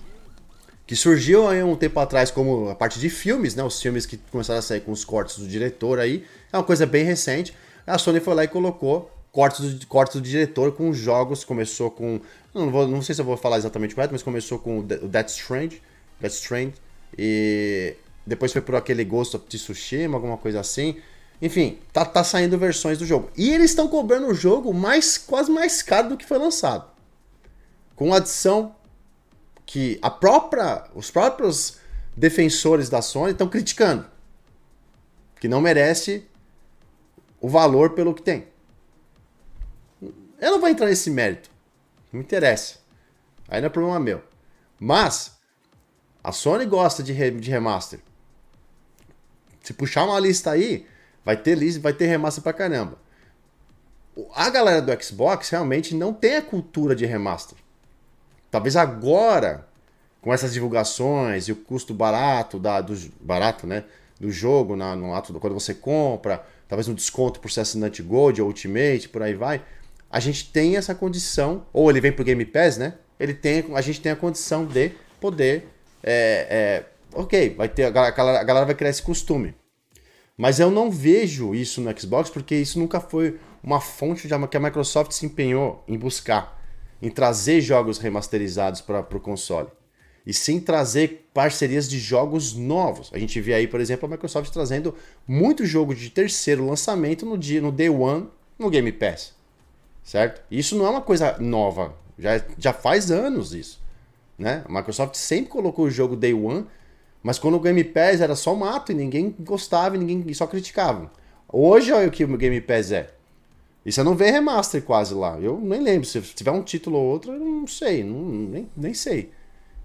Que surgiu aí um tempo atrás como a parte de filmes, né? Os filmes que começaram a sair com os cortes do diretor aí. É uma coisa bem recente. A Sony foi lá e colocou cortes do, cortes do diretor com jogos. Começou com. Não, vou, não sei se eu vou falar exatamente correto, mas começou com o Death Strange. Death Strange. E depois foi por aquele Ghost of Tsushima, alguma coisa assim. Enfim, tá, tá saindo versões do jogo. E eles estão cobrando o jogo mais quase mais caro do que foi lançado. Com adição que a própria, os próprios defensores da Sony estão criticando. Que não merece o valor pelo que tem. Eu não vou entrar nesse mérito. Não interessa. Aí não é problema meu. Mas a Sony gosta de, re, de remaster. Se puxar uma lista aí, vai ter lista, vai ter remaster pra caramba. A galera do Xbox realmente não tem a cultura de remaster. Talvez agora, com essas divulgações e o custo barato da, do barato, né, do jogo na, no ato quando você compra, talvez um desconto por ser assinante Gold ou Ultimate, por aí vai, a gente tem essa condição, ou ele vem pro Game Pass, né? Ele tem, a gente tem a condição de poder é, é, ok, vai ter, a galera, a galera vai criar esse costume. Mas eu não vejo isso no Xbox porque isso nunca foi uma fonte que a Microsoft se empenhou em buscar, em trazer jogos remasterizados para o console. E sim trazer parcerias de jogos novos. A gente vê aí, por exemplo, a Microsoft trazendo muito jogo de terceiro lançamento no dia no Day One no Game Pass. Certo? Isso não é uma coisa nova. Já, já faz anos isso. Né? A Microsoft sempre colocou o jogo Day One, mas quando o Game Pass era só mato e ninguém gostava e ninguém só criticava. Hoje olha o que o Game Pass é. E você não vê remaster quase lá. Eu nem lembro. Se tiver um título ou outro, eu não sei. Não, nem, nem sei.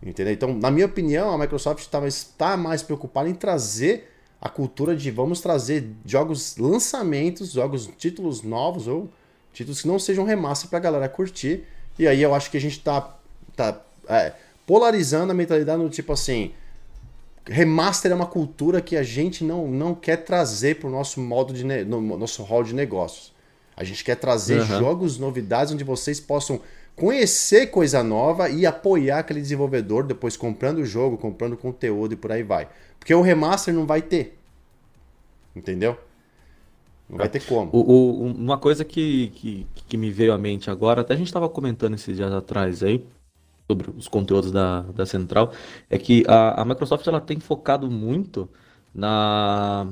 Entendeu? Então, na minha opinião, a Microsoft tá, está mais preocupada em trazer a cultura de vamos trazer jogos lançamentos, jogos, títulos novos ou títulos que não sejam remaster pra galera curtir. E aí eu acho que a gente tá, tá é, polarizando a mentalidade no tipo assim. Remaster é uma cultura que a gente não, não quer trazer para o nosso modo de no nosso hall de negócios. A gente quer trazer uhum. jogos, novidades, onde vocês possam conhecer coisa nova e apoiar aquele desenvolvedor depois comprando o jogo, comprando conteúdo e por aí vai. Porque o remaster não vai ter. Entendeu? Não vai ter como. O, o, uma coisa que, que, que me veio à mente agora, até a gente estava comentando esses dias atrás aí, sobre os conteúdos da, da Central, é que a, a Microsoft ela tem focado muito na.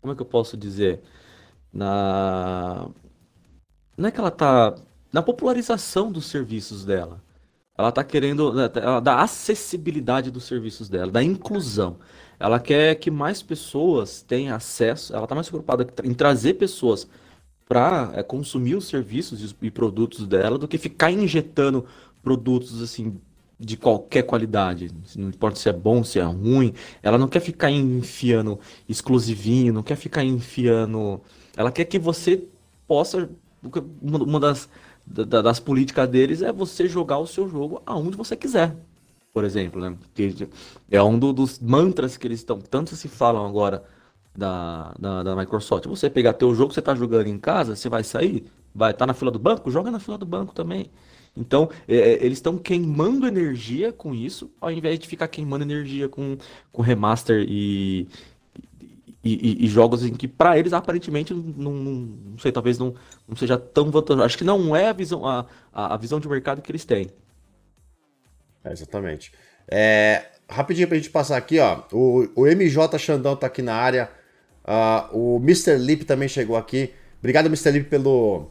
Como é que eu posso dizer? Na. Não é que ela tá. Na popularização dos serviços dela. Ela está querendo. Né, ela dá acessibilidade dos serviços dela, da inclusão. Ela quer que mais pessoas tenham acesso. Ela está mais preocupada em trazer pessoas para é, consumir os serviços e produtos dela do que ficar injetando produtos assim de qualquer qualidade. Não importa se é bom, se é ruim. Ela não quer ficar enfiando exclusivinho, não quer ficar enfiando. Ela quer que você possa. Uma das, das políticas deles é você jogar o seu jogo aonde você quiser por exemplo, né? Que é um do, dos mantras que eles estão, tanto se falam agora da, da, da, Microsoft. Você pegar teu jogo, você tá jogando em casa, você vai sair, vai estar tá na fila do banco, joga na fila do banco também. Então, é, é eles estão queimando energia com isso, ao invés de ficar queimando energia com, com remaster e, e, e, e jogos em que, para eles, aparentemente, não, não, não, sei, talvez não, não seja tão vantajoso. Acho que não é a visão, a, a visão de mercado que eles têm. É, exatamente. É, rapidinho pra gente passar aqui, ó. O, o MJ Xandão tá aqui na área. Uh, o Mr. Lip também chegou aqui. Obrigado, Mr. Lip, pelo,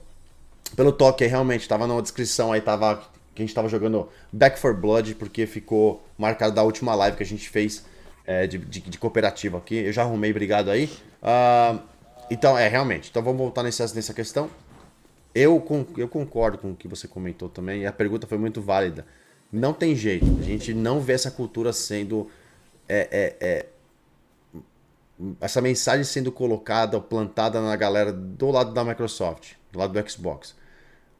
pelo toque aí, realmente. Tava na descrição aí, tava, que a gente tava jogando Back for Blood, porque ficou marcado da última live que a gente fez é, de, de, de, cooperativa aqui. Eu já arrumei, obrigado aí. Uh, então, é, realmente. Então vamos voltar nessa, nessa questão. Eu, eu concordo com o que você comentou também, e a pergunta foi muito válida. Não tem jeito. A gente não vê essa cultura sendo. É, é, é, essa mensagem sendo colocada, plantada na galera do lado da Microsoft, do lado do Xbox.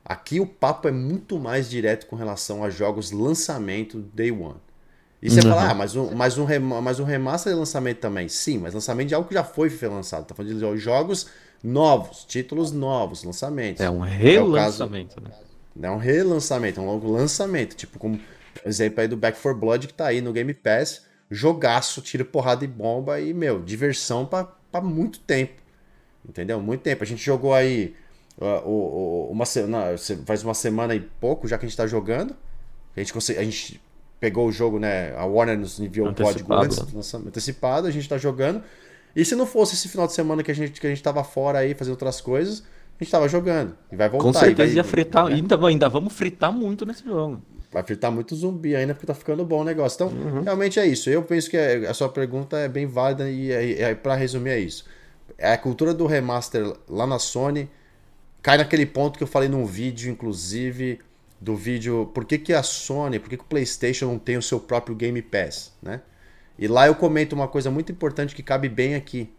Aqui o papo é muito mais direto com relação a jogos lançamento day one. E você uhum. fala, ah, mas um, mas, um mas um remaster é lançamento também. Sim, mas lançamento de algo que já foi lançado. Tá falando de jogos novos, títulos novos, lançamentos. É um relançamento, é né? É um relançamento, é um longo lançamento. Tipo, como exemplo aí do Back 4 Blood que tá aí no Game Pass. Jogaço, tira porrada e bomba e, meu, diversão pra, muito tempo. Entendeu? Muito tempo. A gente jogou aí uh, uma semana, faz uma semana e pouco já que a gente tá jogando. A gente, a gente pegou o jogo, né? A Warner nos enviou o código antes, antecipado, a gente tá jogando. E se não fosse esse final de semana que a gente, que a gente tava fora aí fazendo outras coisas, a gente tava jogando. E vai voltar. Com certeza vai, ia fritar. Né? Ainda, ainda vamos fritar muito nesse jogo. Vai fritar muito zumbi ainda, porque tá ficando bom o negócio. Então, uhum. realmente é isso. Eu penso que é, a sua pergunta é bem válida e é, é, para resumir é isso. É a cultura do remaster lá na Sony cai naquele ponto que eu falei num vídeo, inclusive, do vídeo por que, que a Sony, por que, que o PlayStation não tem o seu próprio Game Pass, né? E lá eu comento uma coisa muito importante que cabe bem aqui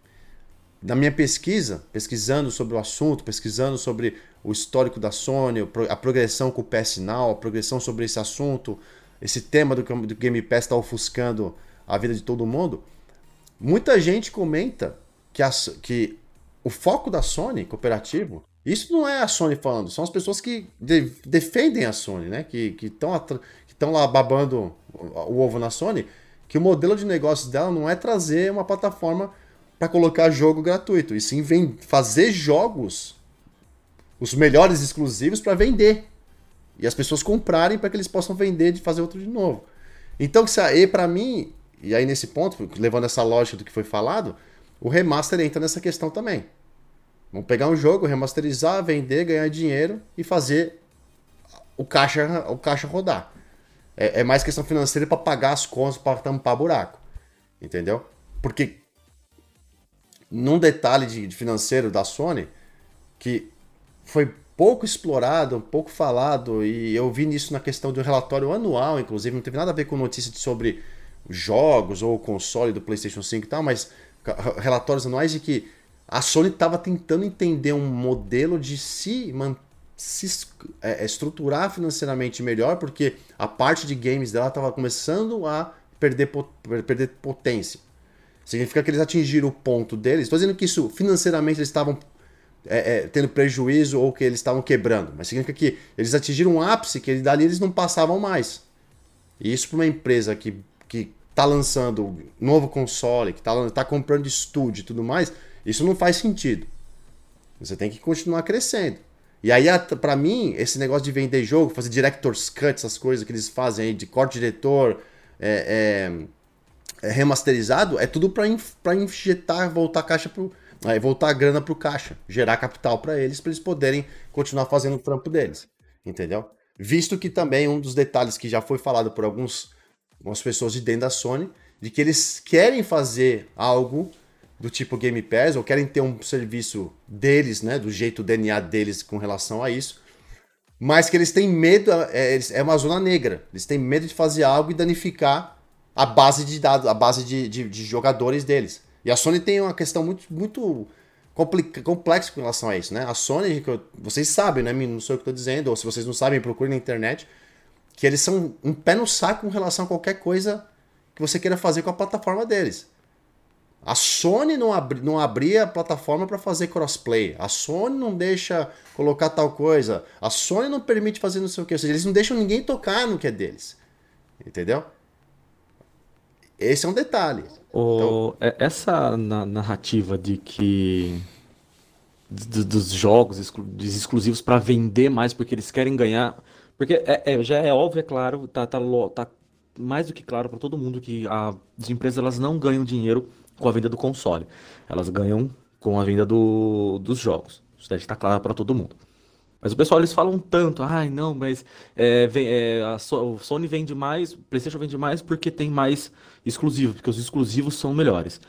na minha pesquisa, pesquisando sobre o assunto, pesquisando sobre o histórico da Sony, a progressão com o PS Now, a progressão sobre esse assunto, esse tema do, do Game Pass está ofuscando a vida de todo mundo, muita gente comenta que, a, que o foco da Sony cooperativo, isso não é a Sony falando, são as pessoas que de, defendem a Sony, né? que estão que estão lá babando o ovo na Sony, que o modelo de negócios dela não é trazer uma plataforma para colocar jogo gratuito, e sim vem fazer jogos, os melhores exclusivos, para vender. E as pessoas comprarem para que eles possam vender e fazer outro de novo. Então, e para mim, e aí nesse ponto, levando essa lógica do que foi falado, o remaster entra nessa questão também. Vamos pegar um jogo, remasterizar, vender, ganhar dinheiro e fazer o caixa, o caixa rodar. É, é mais questão financeira para pagar as contas, para tampar buraco. Entendeu? Porque num detalhe de, de financeiro da Sony que foi pouco explorado, pouco falado, e eu vi nisso na questão do relatório anual, inclusive, não teve nada a ver com notícia sobre jogos ou console do PlayStation 5 e tal, mas relatórios anuais de que a Sony estava tentando entender um modelo de se, se é, estruturar financeiramente melhor, porque a parte de games dela estava começando a perder, perder potência. Significa que eles atingiram o ponto deles. Estou dizendo que isso financeiramente eles estavam é, é, tendo prejuízo ou que eles estavam quebrando, mas significa que eles atingiram um ápice que dali eles não passavam mais. E isso para uma empresa que que está lançando novo console, que está tá comprando estúdio e tudo mais, isso não faz sentido. Você tem que continuar crescendo. E aí, para mim, esse negócio de vender jogo, fazer director's cut, essas coisas que eles fazem aí, de corte diretor, é, é, é remasterizado, é tudo para injetar, voltar a caixa pro, é, voltar a grana pro caixa, gerar capital para eles, para eles poderem continuar fazendo o trampo deles. Entendeu? Visto que também um dos detalhes que já foi falado por alguns, algumas pessoas de dentro da Sony, de que eles querem fazer algo do tipo Game Pass, ou querem ter um serviço deles, né, do jeito DNA deles com relação a isso, mas que eles têm medo, é, é uma zona negra, eles têm medo de fazer algo e danificar a base de dados, a base de, de, de jogadores deles. E a Sony tem uma questão muito, muito complexa com relação a isso, né? A Sony, vocês sabem, né? Não sou eu que estou dizendo, ou se vocês não sabem, procurem na internet, que eles são um pé no saco com relação a qualquer coisa que você queira fazer com a plataforma deles. A Sony não, abri, não abria a plataforma para fazer crossplay. A Sony não deixa colocar tal coisa. A Sony não permite fazer não sei o que. Ou seja, eles não deixam ninguém tocar no que é deles. Entendeu? Esse é um detalhe. O, então... Essa narrativa de que dos jogos exclusivos para vender mais porque eles querem ganhar. Porque é, é, já é óbvio, é claro, tá, tá, tá mais do que claro para todo mundo que a, as empresas elas não ganham dinheiro com a venda do console. Elas ganham com a venda do, dos jogos. Isso deve estar claro para todo mundo. Mas o pessoal eles falam tanto, ai não, mas é, vem, é, a so, Sony vende mais, PlayStation vende mais porque tem mais exclusivos, porque os exclusivos são melhores.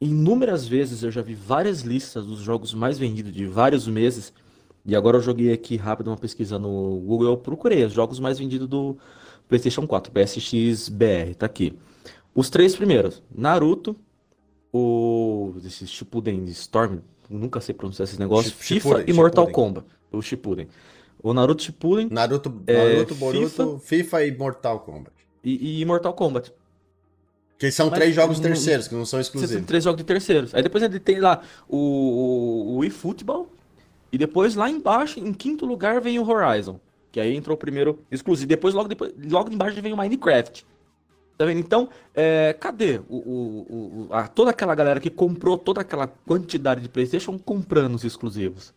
Inúmeras vezes eu já vi várias listas dos jogos mais vendidos de vários meses, e agora eu joguei aqui rápido uma pesquisa no Google, eu procurei os jogos mais vendidos do PlayStation 4, PSX BR, tá aqui. Os três primeiros, Naruto, o esse Shippuden Storm, nunca sei pronunciar esses negócios, FIFA Shippuden, e Mortal Shippuden. Kombat, o Shippuden. O Naruto Shippuden, Naruto, é, Naruto Boruto, FIFA, FIFA, e Mortal Kombat. E, e Mortal Kombat. Que são Mas, três jogos terceiros, que não são exclusivos. São três jogos de terceiros. Aí depois ele tem lá o, o, o eFootball. E depois lá embaixo, em quinto lugar, vem o Horizon. Que aí entrou o primeiro exclusivo. Depois, logo, depois, logo embaixo vem o Minecraft. Tá vendo? Então, é, cadê o, o, o, a, toda aquela galera que comprou toda aquela quantidade de PlayStation comprando os exclusivos?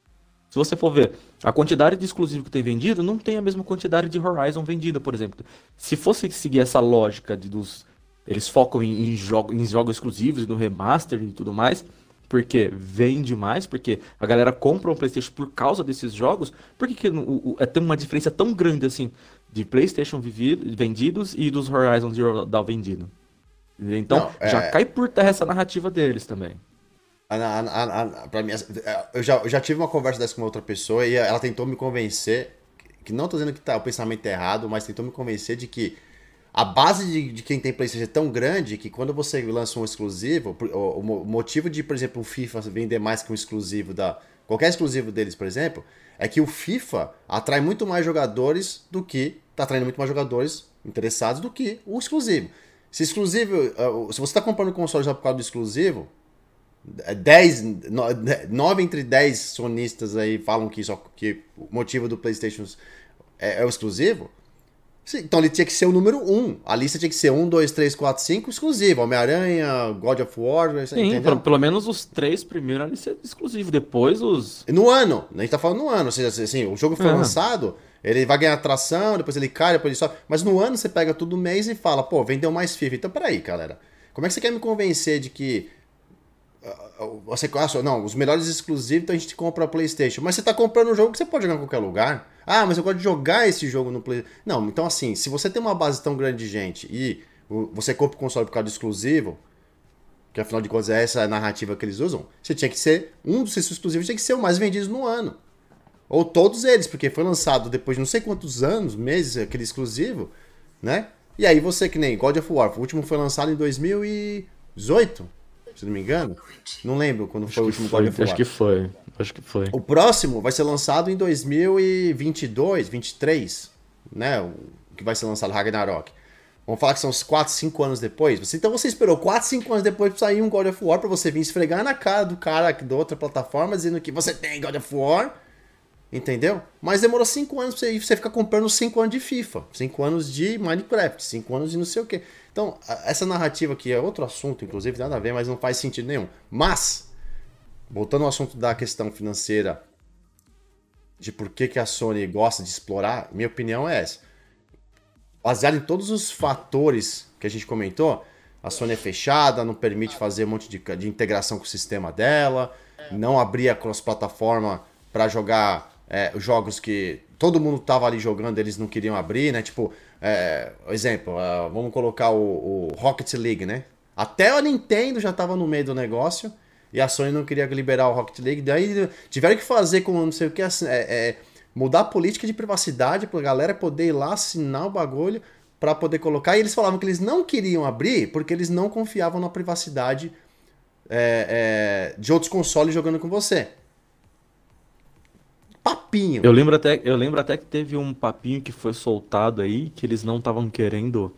Se você for ver, a quantidade de exclusivo que tem vendido não tem a mesma quantidade de Horizon vendida, por exemplo. Se fosse seguir essa lógica de dos. Eles focam em, em, jogo, em jogos exclusivos, no remaster e tudo mais, porque vende mais, porque a galera compra um PlayStation por causa desses jogos, por que, que o, o, é, tem uma diferença tão grande assim de PlayStation vivido, vendidos e dos Horizon Zero Dawn vendido. Então, Não, já é... cai por terra essa narrativa deles também. A, a, a, pra mim, eu já, eu já tive uma conversa dessa com uma outra pessoa e ela tentou me convencer, que não tô dizendo que tá, o pensamento é errado, mas tentou me convencer de que a base de, de quem tem PlayStation é tão grande que quando você lança um exclusivo, o, o motivo de, por exemplo, o FIFA vender mais que um exclusivo da. Qualquer exclusivo deles, por exemplo, é que o FIFA atrai muito mais jogadores do que tá atraindo muito mais jogadores interessados do que o exclusivo. Se exclusivo, uh, se você está comprando console já por causa do exclusivo, 10, 9 entre 10 sonistas aí falam que, só, que o motivo do PlayStation é, é o exclusivo. Então ele tinha que ser o número 1. Um. A lista tinha que ser 1, 2, 3, 4, 5 exclusivo. Homem-Aranha, God of War. Sim, pelo, pelo, menos os três primeiros ali ser exclusivo. Depois os. No ano. A gente tá falando no ano. Ou seja, assim, o jogo foi uhum. lançado, ele vai ganhar atração, depois ele cai, depois ele sobe. Mas no ano você pega tudo mês e fala, pô, vendeu mais FIFA. Então peraí, galera. Como é que você quer me convencer de que. Você acha, não, os melhores exclusivos, então a gente compra a PlayStation. Mas você tá comprando um jogo que você pode jogar em qualquer lugar. Ah, mas eu gosto de jogar esse jogo no Play. Não, então assim, se você tem uma base tão grande de gente e você compra o console por causa do exclusivo, que afinal de contas é essa narrativa que eles usam, você tinha que ser, um dos seus exclusivos tinha que ser o mais vendido no ano. Ou todos eles, porque foi lançado depois de não sei quantos anos, meses, aquele exclusivo, né? E aí você, que nem God of War, o último foi lançado em 2018, se não me engano. Não lembro quando acho foi o último foi, God of War. Acho que foi. Acho que foi. O próximo vai ser lançado em 2022, 23, né? O que vai ser lançado Ragnarok. Vamos falar que são uns 4, 5 anos depois. Então você esperou 4, 5 anos depois pra sair um God of War pra você vir esfregar na cara do cara da outra plataforma dizendo que você tem God of War. Entendeu? Mas demorou 5 anos pra você, você ficar comprando 5 anos de FIFA, 5 anos de Minecraft, 5 anos de não sei o que. Então, essa narrativa aqui é outro assunto, inclusive, nada a ver, mas não faz sentido nenhum. Mas, voltando ao assunto da questão financeira, de por que, que a Sony gosta de explorar, minha opinião é essa. Baseado em todos os fatores que a gente comentou, a Sony é fechada, não permite fazer um monte de, de integração com o sistema dela, não abria cross-plataforma para jogar é, jogos que todo mundo tava ali jogando, eles não queriam abrir, né? Tipo, é, exemplo, uh, vamos colocar o, o, Rocket League, né? Até a Nintendo já tava no meio do negócio e a Sony não queria liberar o Rocket League. Daí tiveram que fazer com não sei o que, assim, é, é, mudar a política de privacidade pra galera poder ir lá assinar o bagulho para poder colocar. E eles falavam que eles não queriam abrir porque eles não confiavam na privacidade é, é, de outros consoles jogando com você papinho. Eu lembro até, eu lembro até que teve um papinho que foi soltado aí, que eles não estavam querendo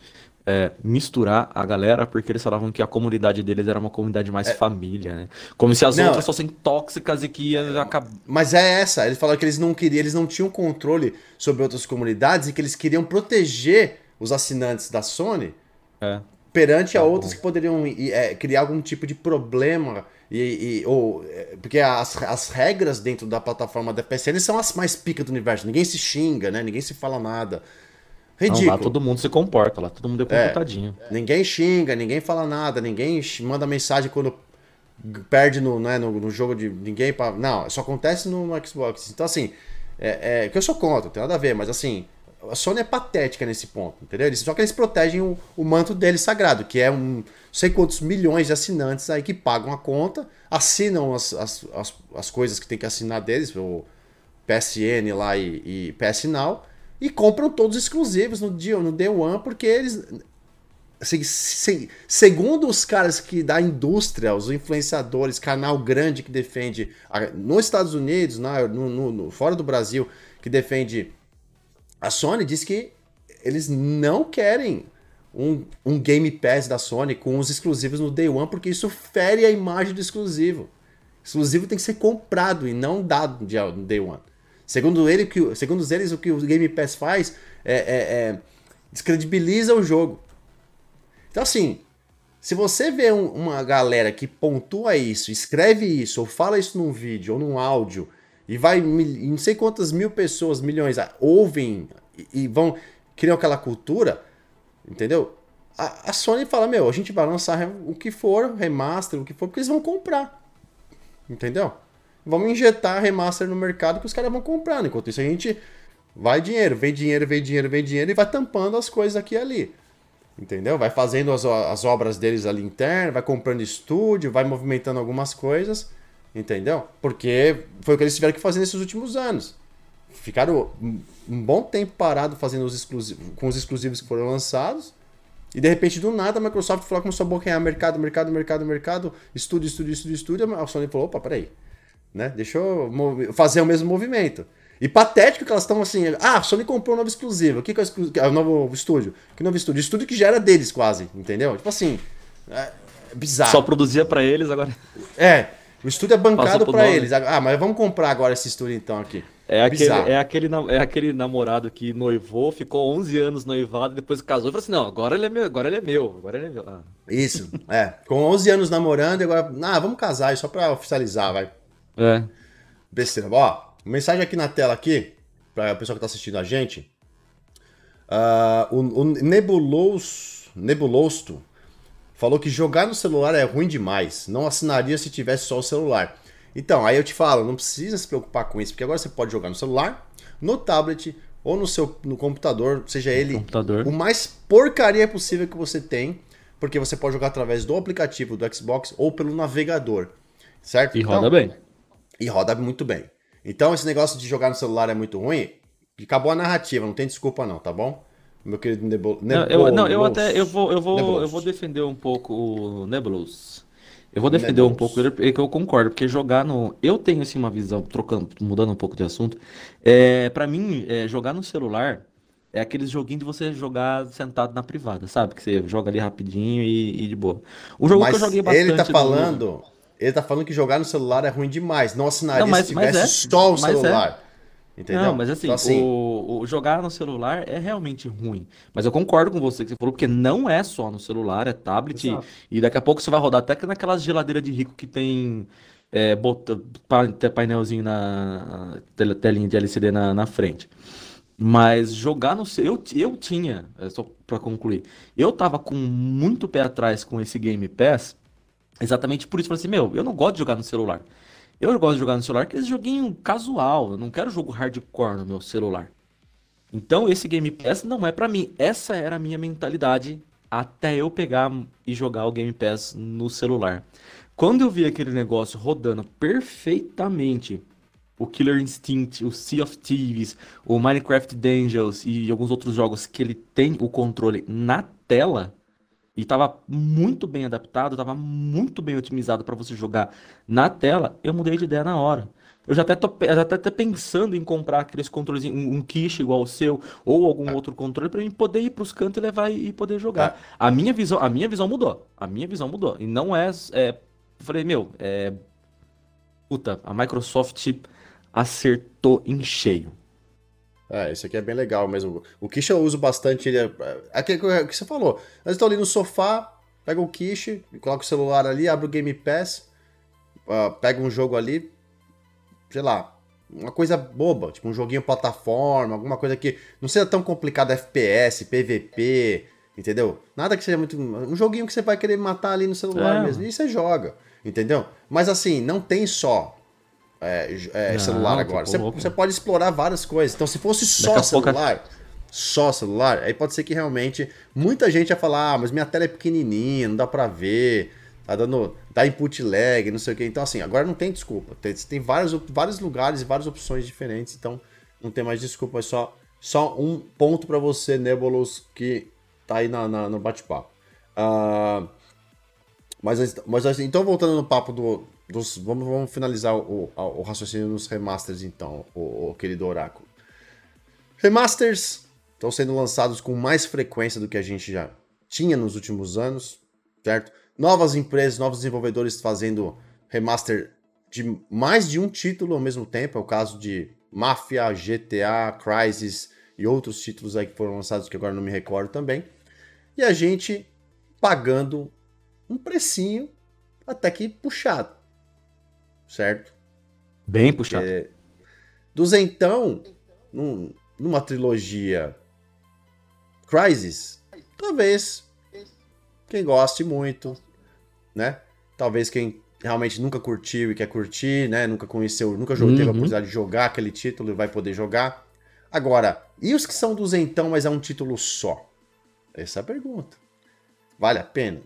é, misturar a galera, porque eles falavam que a comunidade deles era uma comunidade mais é... família, né? Como se as não, outras fossem tóxicas e que ia acabar. Mas é essa, eles falaram que eles não queriam, eles não tinham controle sobre outras comunidades e que eles queriam proteger os assinantes da Sony é. perante tá a outros que poderiam é, criar algum tipo de problema e, e, ou, é, porque as, as regras dentro da plataforma da PSN são as mais picas do universo. Ninguém se xinga, né? Ninguém se fala nada. Ridículo. Não, lá todo mundo se comporta, lá todo mundo é, é comportadinho. É, ninguém xinga, ninguém fala nada, ninguém manda mensagem quando perde no, né, no, no jogo de ninguém. Pra... Não, isso acontece no, no Xbox. Então, assim, é, é, que eu sou contra, não tem nada a ver, mas assim, a Sony é patética nesse ponto, entendeu? Só que eles protegem o, o manto deles sagrado, que é um sei quantos milhões de assinantes aí que pagam a conta, assinam as, as, as, as coisas que tem que assinar deles, o PSN lá e, e PS Now, e compram todos exclusivos no dia no Day One, porque eles. Se, se, segundo os caras que da indústria, os influenciadores, canal grande que defende nos Estados Unidos, na, no, no, no, fora do Brasil, que defende a Sony diz que eles não querem um, um Game Pass da Sony com os exclusivos no Day One, porque isso fere a imagem do exclusivo. Exclusivo tem que ser comprado e não dado no Day One. Segundo, ele, que, segundo eles, o que o Game Pass faz é, é, é descredibiliza o jogo. Então, assim, se você vê um, uma galera que pontua isso, escreve isso, ou fala isso num vídeo ou num áudio, e vai não sei quantas mil pessoas, milhões, ouvem e, vão criar aquela cultura, entendeu? A, a, Sony fala, meu, a gente vai lançar o que for, remaster, o que for, porque eles vão comprar. Entendeu? Vamos injetar remaster no mercado que os caras vão comprar. Enquanto isso, a gente vai dinheiro, vem dinheiro, vem dinheiro, vem dinheiro e vai tampando as coisas aqui e ali. Entendeu? Vai fazendo as, as obras deles ali internas, vai comprando estúdio, vai movimentando algumas coisas Entendeu? Porque foi o que eles tiveram que fazer nesses últimos anos. Ficaram um bom tempo parado fazendo os exclusivos, com os exclusivos que foram lançados. E de repente, do nada, a Microsoft falou, começou a bocanhar mercado, mercado, mercado, mercado, estúdio, estúdio, estúdio, estúdio. A Sony falou: opa, peraí. Né? Deixa eu fazer o mesmo movimento. E patético que elas estão assim. Ah, a Sony comprou um novo exclusivo. O que, que é o novo estúdio? Que novo estúdio? Estúdio que já era deles, quase, entendeu? Tipo assim. É bizarro. Só produzia para eles agora. É. O estúdio é bancado para eles. Ah, mas vamos comprar agora esse estúdio então aqui. É aquele, é, aquele, é aquele namorado que noivou, ficou 11 anos noivado, depois casou e falou assim: não, agora ele é meu, agora ele é meu, agora ele é meu. Ah. Isso, é. Com 11 anos namorando, e agora, ah, vamos casar, só para oficializar, vai. É. Besteira. Ó, mensagem aqui na tela aqui, para o pessoal que tá assistindo a gente. Uh, o, o Nebulos, Nebulosto falou que jogar no celular é ruim demais, não assinaria se tivesse só o celular. Então, aí eu te falo, não precisa se preocupar com isso, porque agora você pode jogar no celular, no tablet ou no seu no computador, seja ele computador. o mais porcaria possível que você tem, porque você pode jogar através do aplicativo do Xbox ou pelo navegador, certo? E então, roda bem. E roda muito bem. Então, esse negócio de jogar no celular é muito ruim, acabou a narrativa, não tem desculpa não, tá bom? Meu querido Nebul não, eu, não, eu até eu vou, eu vou, eu vou defender um pouco o Nebulous. Eu vou defender Nebulous. um pouco ele, porque eu concordo, porque jogar no. Eu tenho assim uma visão, trocando, mudando um pouco de assunto. É, para mim, é, jogar no celular é aqueles joguinhos de você jogar sentado na privada, sabe? Que você joga ali rapidinho e, e de boa. O jogo mas que eu joguei bastante. Ele tá falando. No... Ele tá falando que jogar no celular é ruim demais. Não assinaria não, mas, se tivesse é, só o é. celular. Entendeu? Não, mas assim, então, assim... O, o, jogar no celular é realmente ruim. Mas eu concordo com você que você falou, porque não é só no celular, é tablet. E, e daqui a pouco você vai rodar até naquelas geladeiras de rico que tem é, bota, painelzinho na telinha de LCD na, na frente. Mas jogar no eu, eu tinha, é só para concluir, eu tava com muito pé atrás com esse Game Pass, exatamente por isso. Falei assim, meu, eu não gosto de jogar no celular. Eu gosto de jogar no celular aquele joguinho casual, eu não quero jogo hardcore no meu celular. Então esse Game Pass não é para mim. Essa era a minha mentalidade até eu pegar e jogar o Game Pass no celular. Quando eu vi aquele negócio rodando perfeitamente, o Killer Instinct, o Sea of Thieves, o Minecraft Dungeons e alguns outros jogos que ele tem o controle na tela e estava muito bem adaptado, estava muito bem otimizado para você jogar na tela, eu mudei de ideia na hora. Eu já até tô já até, até pensando em comprar aqueles controles, um, um quiche igual o seu, ou algum outro controle, para mim poder ir para os cantos e levar e, e poder jogar. É. A minha visão, a minha visão mudou. A minha visão mudou. E não é. é eu falei, meu, é. Puta, a Microsoft acertou em cheio. É, isso aqui é bem legal mesmo. O quiche eu uso bastante. Ele é, é aquele que você falou. Nós estamos ali no sofá, pega o quiche, coloca o celular ali, abre o Game Pass, uh, pega um jogo ali, sei lá, uma coisa boba, tipo um joguinho plataforma, alguma coisa que não seja tão complicado, FPS, PVP, entendeu? Nada que seja muito. Um joguinho que você vai querer matar ali no celular é. mesmo. E você joga, entendeu? Mas assim, não tem só é, é, celular agora. Você, você, pode explorar várias coisas. Então, se fosse só celular, pouco... só celular, aí pode ser que realmente muita gente ia falar: ah, mas minha tela é pequenininha, não dá pra ver tá dando dá input lag, não sei o que. Então, assim, agora não tem desculpa. Tem, tem vários, vários lugares e várias opções diferentes, então não tem mais desculpa, é só, só um ponto para você, Nebulos, que tá aí na, na no bate-papo. Uh, mas, mas então, voltando no papo do, dos. Vamos, vamos finalizar o, o, o raciocínio dos remasters, então, o, o querido Oráculo. Remasters estão sendo lançados com mais frequência do que a gente já tinha nos últimos anos, certo? novas empresas, novos desenvolvedores fazendo remaster de mais de um título ao mesmo tempo. É o caso de Mafia, GTA, Crysis e outros títulos aí que foram lançados que agora não me recordo também. E a gente pagando um precinho até que puxado. Certo? Bem puxado. É, duzentão, num, numa trilogia Crysis, talvez quem goste muito, né? Talvez quem realmente nunca curtiu e quer curtir, né? Nunca conheceu, nunca jogou, uhum. teve a uhum. oportunidade de jogar aquele título e vai poder jogar. Agora, e os que são duzentão, mas é um título só? Essa é a pergunta. Vale a pena?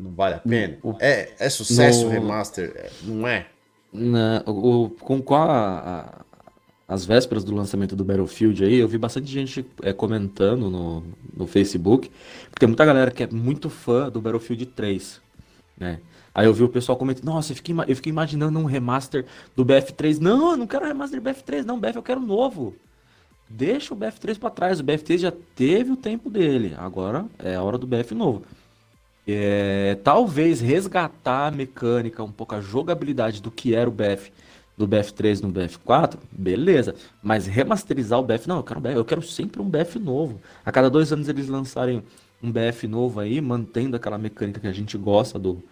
Não vale a pena? O, é, é sucesso o remaster? É, não é? Na, o, com qual a, a, as vésperas do lançamento do Battlefield aí, eu vi bastante gente é, comentando no, no Facebook, porque tem muita galera que é muito fã do Battlefield 3 né? Aí eu vi o pessoal comentando, nossa, eu fiquei, eu fiquei imaginando um remaster do BF3. Não, eu não quero remaster do BF3, não, BF eu quero novo. Deixa o BF3 para trás, o BF3 já teve o tempo dele, agora é a hora do BF novo. É, talvez resgatar a mecânica, um pouco a jogabilidade do que era o BF do BF3 no BF4, beleza. Mas remasterizar o BF, não, eu quero, eu quero sempre um BF novo. A cada dois anos eles lançarem um BF novo aí, mantendo aquela mecânica que a gente gosta do,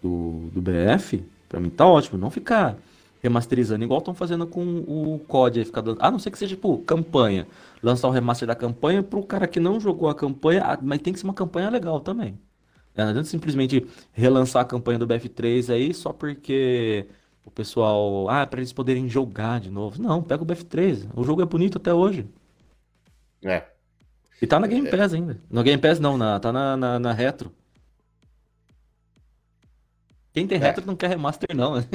do, do BF, pra mim tá ótimo. Não ficar remasterizando igual estão fazendo com o COD aí, ficar dando... A não ser que seja, tipo, campanha. Lançar o remaster da campanha pro cara que não jogou a campanha, ah, mas tem que ser uma campanha legal também. Não adianta simplesmente relançar a campanha do BF3 aí só porque o pessoal. Ah, para eles poderem jogar de novo. Não, pega o BF3. O jogo é bonito até hoje. É. E tá na Game é. Pass ainda. No Game Pass não, na, tá na, na, na Retro. Quem tem é. Retro não quer remaster não, né?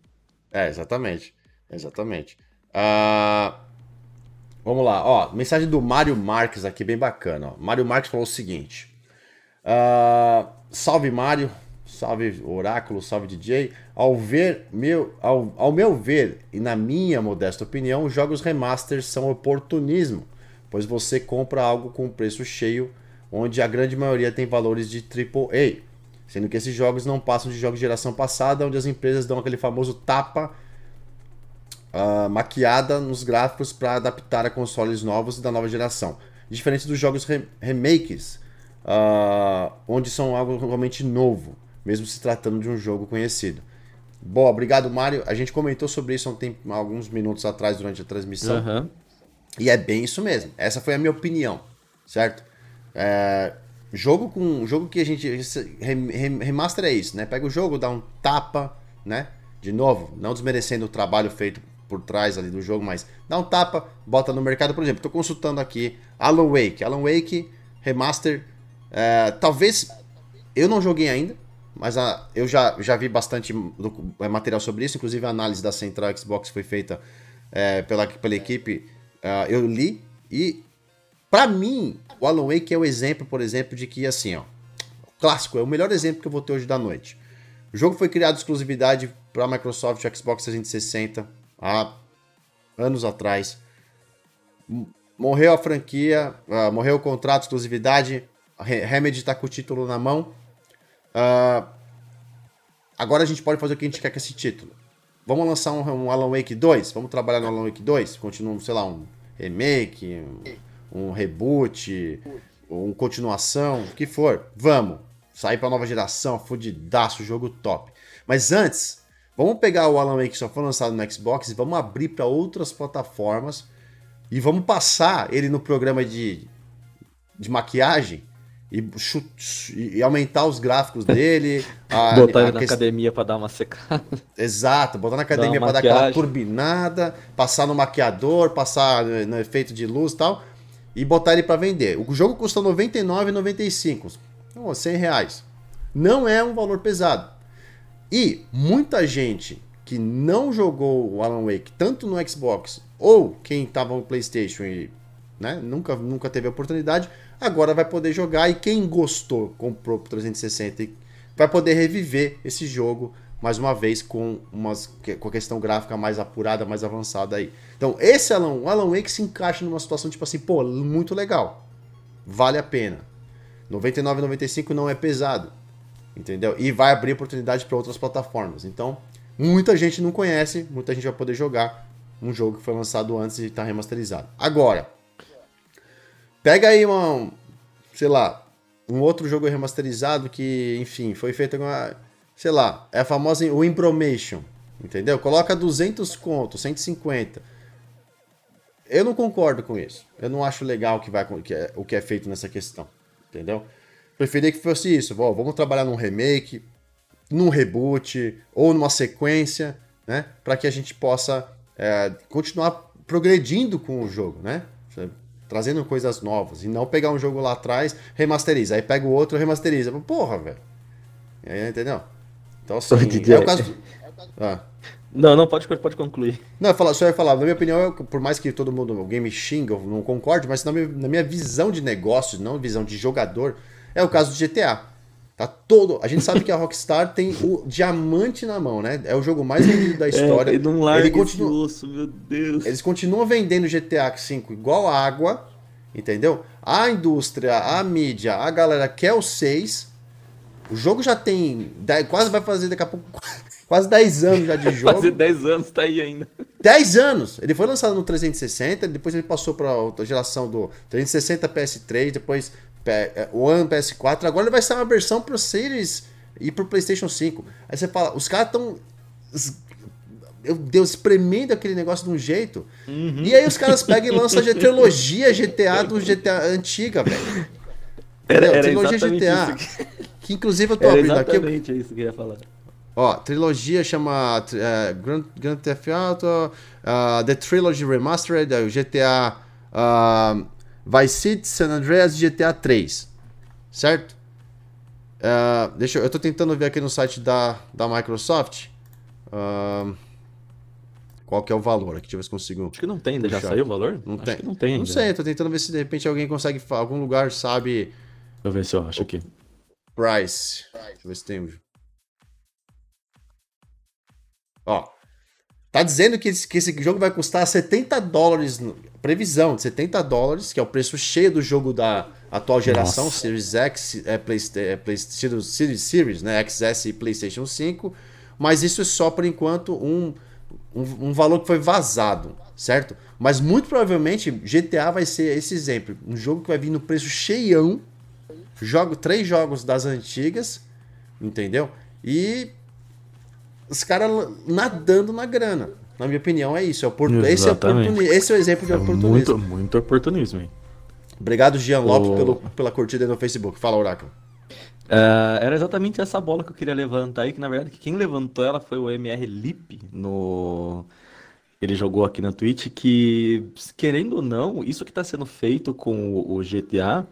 é, exatamente. Exatamente. Uh, vamos lá, ó, mensagem do Mário Marques aqui, bem bacana. Ó. Mário Marques falou o seguinte. Uh, salve Mário, salve Oráculo, salve DJ. Ao ver meu, ao, ao meu ver e na minha modesta opinião, os jogos remasters são oportunismo pois você compra algo com preço cheio, onde a grande maioria tem valores de AAA, sendo que esses jogos não passam de jogos de geração passada, onde as empresas dão aquele famoso tapa uh, maquiada nos gráficos para adaptar a consoles novos da nova geração. Diferente dos jogos re remakes, uh, onde são algo realmente novo, mesmo se tratando de um jogo conhecido. Boa, obrigado, Mário. A gente comentou sobre isso há um tempo, alguns minutos atrás durante a transmissão. Uhum. E é bem isso mesmo. Essa foi a minha opinião, certo? É, jogo com jogo que a gente remaster é isso, né? Pega o jogo, dá um tapa, né? De novo, não desmerecendo o trabalho feito por trás ali do jogo, mas dá um tapa, bota no mercado, por exemplo. Estou consultando aqui Alan Wake, Alan Wake remaster. É, talvez eu não joguei ainda, mas a, eu já, já vi bastante é, material sobre isso, inclusive a análise da Central Xbox foi feita é, pela, pela equipe. Uh, eu li e, para mim, o Alan Wake é o exemplo, por exemplo, de que, assim, ó, clássico, é o melhor exemplo que eu vou ter hoje da noite. O jogo foi criado exclusividade para Microsoft Xbox 360 há anos atrás. Morreu a franquia, uh, morreu o contrato, exclusividade, a Remedy está com o título na mão Uh, agora a gente pode fazer o que a gente quer com esse título. Vamos lançar um, um Alan Wake 2? Vamos trabalhar no Alan Wake 2? Continua, sei lá, um remake, um, um reboot, um continuação, o que for. Vamos. Sair pra nova geração, fudidaço, jogo top. Mas antes, vamos pegar o Alan Wake que só foi lançado no Xbox e vamos abrir para outras plataformas e vamos passar ele no programa de, de maquiagem e, e, aumentar os gráficos dele. A, botar ele na academia para dar uma secada. Exato, botar na academia para dar aquela turbinada, passar no maquiador, passar no efeito de luz e tal, e botar ele para vender. O jogo custa R$ 99,95, então, 100 reais. Não é um valor pesado. E muita gente que não jogou o Alan Wake tanto no Xbox ou quem estava no PlayStation e né, nunca, nunca teve a oportunidade, agora vai poder jogar e quem gostou, comprou pro 360 vai poder reviver esse jogo mais uma vez com, umas, com a questão gráfica mais apurada, mais avançada aí. Então, esse Alan, Alan Wake se encaixa numa situação tipo assim, pô, muito legal. Vale a pena. 99,95 não é pesado. Entendeu? E vai abrir oportunidade para outras plataformas. Então, muita gente não conhece, muita gente vai poder jogar um jogo que foi lançado antes e está remasterizado. Agora, Pega aí uma, sei lá, um outro jogo remasterizado que, enfim, foi feito com a, sei lá, é a famosa Impromation, entendeu? Coloca 200 contos, 150. Eu não concordo com isso. Eu não acho legal que vai, que é, o que é feito nessa questão, entendeu? Preferia que fosse isso. Bom, vamos trabalhar num remake, num reboot ou numa sequência, né? Para que a gente possa é, continuar progredindo com o jogo, né? Trazendo coisas novas. E não pegar um jogo lá atrás, remasteriza. Aí pega o outro, remasteriza. Porra, velho. Entendeu? Então, assim, é o caso. Ah. Não, não, pode, pode concluir. Não, falar, só ia falar, na minha opinião, eu, por mais que todo mundo, alguém me xinga, eu não concorde, mas na minha, na minha visão de negócio, não visão de jogador, é o caso do GTA. Tá todo. A gente sabe que a Rockstar tem o diamante na mão, né? É o jogo mais vendido da é, história. É, ele não larga ele continua... osso, meu Deus. Eles continuam vendendo GTA V igual água, entendeu? A indústria, a mídia, a galera quer o 6. O jogo já tem. Quase vai fazer daqui a pouco. Quase 10 anos já de jogo. Quase 10 anos, tá aí ainda. 10 anos! Ele foi lançado no 360, depois ele passou para a geração do 360 PS3, depois One, PS4, agora ele vai sair uma versão pro Series e pro PlayStation 5. Aí você fala, os caras estão. Meu Deus, espremendo aquele negócio de um jeito. Uhum. E aí os caras pegam e lançam a trilogia GTA do GTA antiga, velho. Era, era trilogia GTA. Que... que... inclusive eu tô era abrindo aqui. Exatamente isso que eu ia falar. Ó, trilogia chama uh, Grand, Grand Theft Auto, uh, The Trilogy Remastered, o GTA uh, Vice City, San Andreas e GTA 3. Certo? Uh, deixa eu, eu tô tentando ver aqui no site da, da Microsoft. Uh, qual que é o valor? Aqui, deixa eu ver se consigo. Acho que não tem, já saiu o valor? Não acho tem. que não tem. Ainda. Não sei, tô tentando ver se de repente alguém consegue. Algum lugar sabe. Deixa eu ver se eu acho aqui. Price. Deixa eu ver se tem. Ó. Tá dizendo que esse, que esse jogo vai custar 70 dólares previsão de 70 dólares, que é o preço cheio do jogo da atual geração, Nossa. Series X, é, Play, é, Play, Series, Series, né, XS e PlayStation 5, mas isso é só por enquanto um, um, um, valor que foi vazado, certo? Mas muito provavelmente GTA vai ser esse exemplo, um jogo que vai vir no preço cheião, jogo três jogos das antigas, entendeu? E os caras nadando na grana. Na minha opinião, é isso. É oportun... esse, é oportun... esse é o exemplo de é oportunismo. Muito, muito oportunismo, hein? Obrigado, Jean Lopes, o... pelo, pela curtida no Facebook. Fala, Oráculo. Uh, era exatamente essa bola que eu queria levantar aí, que na verdade quem levantou ela foi o MR Lip no. Ele jogou aqui na Twitch que, querendo ou não, isso que está sendo feito com o GTA,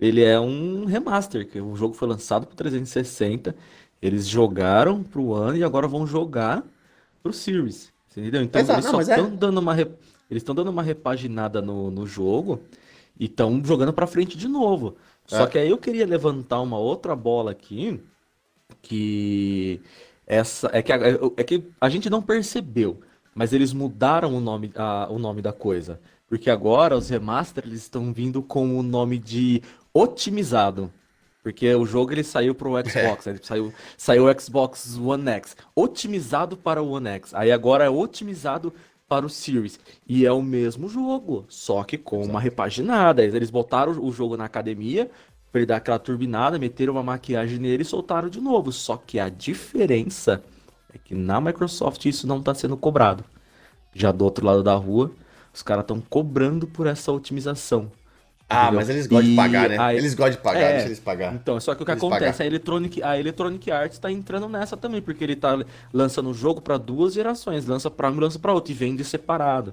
ele é um remaster, que o jogo foi lançado para 360, eles jogaram para o One e agora vão jogar para o Series. Entendeu? Então Exato, eles não, só estão é... dando uma eles estão dando uma repaginada no, no jogo e estão jogando para frente de novo. Só é. que aí eu queria levantar uma outra bola aqui, que essa é que a, é que a gente não percebeu, mas eles mudaram o nome, a, o nome da coisa. Porque agora os remasters estão vindo com o nome de otimizado. Porque o jogo ele saiu para o Xbox, é. né? saiu, saiu o Xbox One X, otimizado para o One X. Aí agora é otimizado para o Series. E é o mesmo jogo, só que com uma repaginada. Eles botaram o jogo na academia para ele dar aquela turbinada, meteram uma maquiagem nele e soltaram de novo. Só que a diferença é que na Microsoft isso não está sendo cobrado. Já do outro lado da rua, os caras estão cobrando por essa otimização. Ah, entendeu? mas eles gostam e de pagar, né? Eles gostam de pagar, é, deixa eles pagar. Então, só que o que acontece, a Electronic, a Electronic Arts está entrando nessa também, porque ele está lançando o jogo para duas gerações, lança para um lança para outro, e vende separado.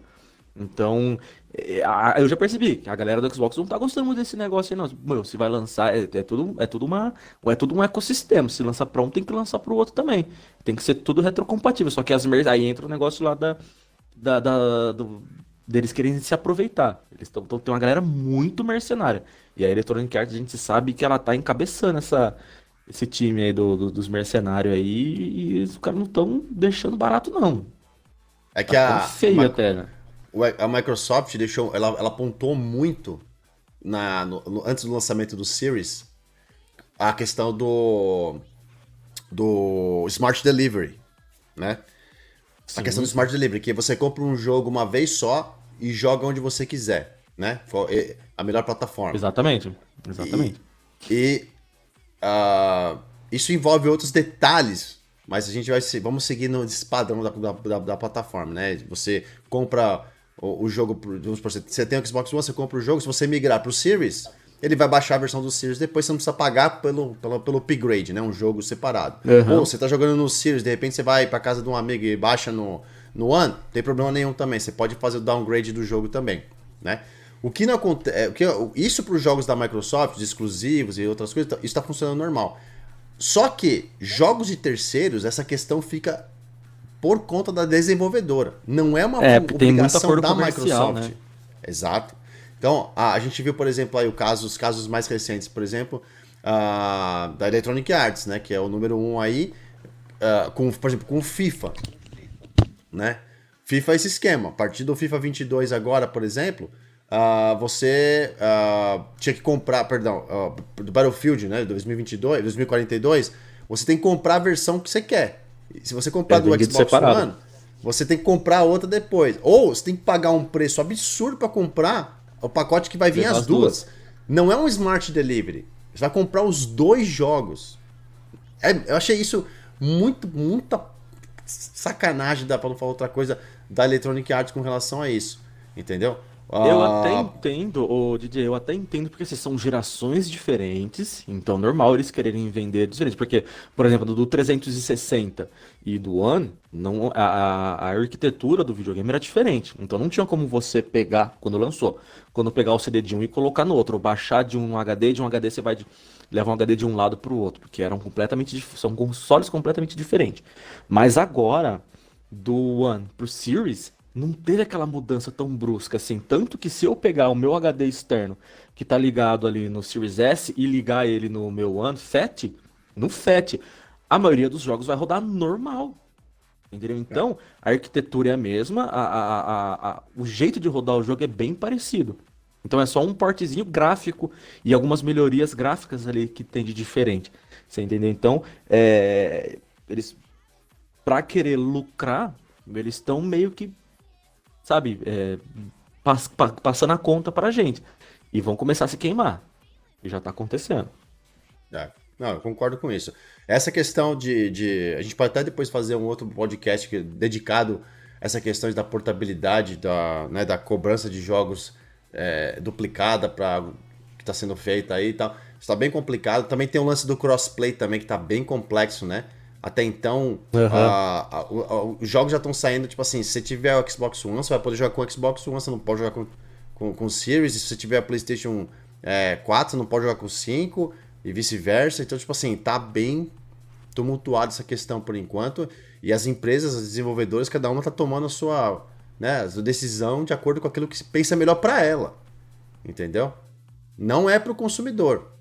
Então, é, eu já percebi que a galera do Xbox não tá gostando muito desse negócio aí, não. Meu, se vai lançar, é, é, tudo, é tudo uma. É tudo um ecossistema. Se lançar para um, tem que lançar para o outro também. Tem que ser tudo retrocompatível. Só que as aí entra o negócio lá da, da, da do, deles querem se aproveitar. Eles estão tem uma galera muito mercenária. E a Electronic Arts a gente sabe que ela tá encabeçando essa esse time aí do, do dos mercenários aí e os caras não estão deixando barato não. É que tá a feio até, né? A Microsoft deixou, ela, ela apontou muito na no, no, antes do lançamento do Series a questão do do Smart Delivery, né? Sim. A questão do Smart Delivery, que você compra um jogo uma vez só e joga onde você quiser, né? A melhor plataforma. Exatamente, exatamente. E, e uh, isso envolve outros detalhes, mas a gente vai vamos seguir no padrão da, da, da, plataforma, né? Você compra o, o jogo, vamos por, você tem o Xbox One, você compra o jogo, se você migrar para o Series, ele vai baixar a versão do Series, depois você não precisa pagar pelo, pelo, pelo upgrade, né? Um jogo separado. Uhum. Ou você tá jogando no Series, de repente você vai para casa de um amigo e baixa no, no One, não tem problema nenhum também. Você pode fazer o downgrade do jogo também, né? O que não acontece. É, isso para os jogos da Microsoft, exclusivos e outras coisas, isso está funcionando normal. Só que jogos de terceiros, essa questão fica por conta da desenvolvedora. Não é uma é, obrigação da Microsoft. Né? Exato. Então, a, a, gente viu, por exemplo, aí o caso, os casos mais recentes, por exemplo, uh, da Electronic Arts, né? Que é o número um aí, uh, com, por exemplo, com o FIFA né? FIFA é esse esquema. A partir do FIFA 22 agora, por exemplo, uh, você uh, tinha que comprar, perdão, uh, do Battlefield, né, 2022, 2042, você tem que comprar a versão que você quer. Se você comprar é, do Xbox separado. One, você tem que comprar outra depois. Ou você tem que pagar um preço absurdo para comprar o pacote que vai vir as, duas. duas. Não é um Smart Delivery. Você vai comprar os dois jogos. É, eu achei isso muito, muita sacanagem, dá pra não falar outra coisa, da Electronic Arts com relação a isso. Entendeu? Eu ah, até entendo, o DJ, eu até entendo porque assim, são gerações diferentes, então normal eles quererem vender diferente. Porque, por exemplo, do 360 e do One, não, a, a arquitetura do videogame era diferente. Então não tinha como você pegar, quando lançou, quando pegar o CD de um e colocar no outro, ou baixar de um HD, de um HD você vai de, leva um HD de um lado para o outro, porque eram completamente são consoles completamente diferentes. Mas agora, do One pro Series, não teve aquela mudança tão brusca assim. Tanto que se eu pegar o meu HD externo, que tá ligado ali no Series S, e ligar ele no meu One Fat, no Fat, a maioria dos jogos vai rodar normal. Entendeu? Então, a arquitetura é a mesma, a, a, a, o jeito de rodar o jogo é bem parecido. Então é só um portezinho gráfico e algumas melhorias gráficas ali que tem de diferente. Você entendeu? Então, é, eles, para querer lucrar, eles estão meio que sabe, é, pass, pa, passando a conta pra gente. E vão começar a se queimar. E já tá acontecendo. É. Não, eu concordo com isso. Essa questão de, de. A gente pode até depois fazer um outro podcast que, dedicado a essa questão da portabilidade, da, né, da cobrança de jogos é, duplicada para que está sendo feita aí e tal. Está bem complicado. Também tem o lance do crossplay também, que está bem complexo, né? Até então, uhum. a, a, a, os jogos já estão saindo, tipo assim, se você tiver o Xbox One, você vai poder jogar com o Xbox One, você não pode jogar com, com, com o Series. Se você tiver a PlayStation é, 4, você não pode jogar com o 5 e vice-versa. Então, tipo assim, tá bem tumultuado essa questão por enquanto. E as empresas, as desenvolvedoras, cada uma tá tomando a sua, né, a sua decisão de acordo com aquilo que se pensa melhor para ela. Entendeu? Não é para o consumidor.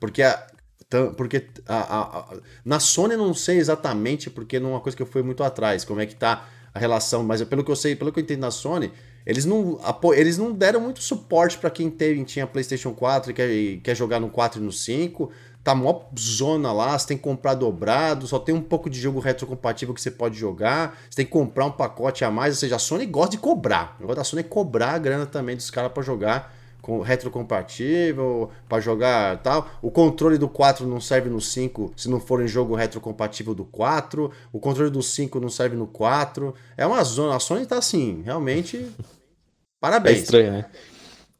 Porque a, porque a, a, a, na Sony não sei exatamente, porque não é uma coisa que eu fui muito atrás, como é que tá a relação, mas pelo que eu sei, pelo que eu entendo na Sony, eles não, eles não deram muito suporte para quem teve, tinha PlayStation 4 e quer, e quer jogar no 4 e no 5. Tá mó zona lá, você tem que comprar dobrado, só tem um pouco de jogo retrocompatível que você pode jogar, você tem que comprar um pacote a mais, ou seja, a Sony gosta de cobrar. O negócio da Sony é cobrar a grana também dos caras para jogar com retrocompatível, para jogar tal. O controle do 4 não serve no 5 se não for em jogo retrocompatível do 4. O controle do 5 não serve no 4. É uma zona. A Sony tá assim, realmente. Parabéns. É estranho, né?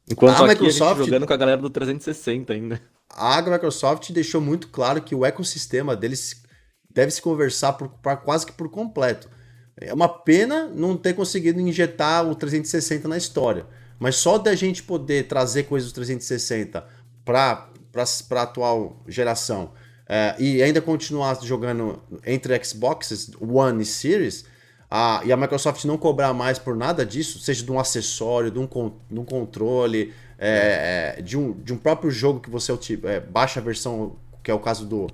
Enquanto a Microsoft a jogando com a galera do 360 ainda. A Microsoft deixou muito claro que o ecossistema deles deve se conversar por, por, quase que por completo. É uma pena não ter conseguido injetar o 360 na história. Mas só da gente poder trazer coisas do 360 para a atual geração é, e ainda continuar jogando entre Xboxes One e Series, a, e a Microsoft não cobrar mais por nada disso, seja de um acessório, de um, de um controle, é, de, um, de um próprio jogo que você é, baixa a versão, que é o caso do,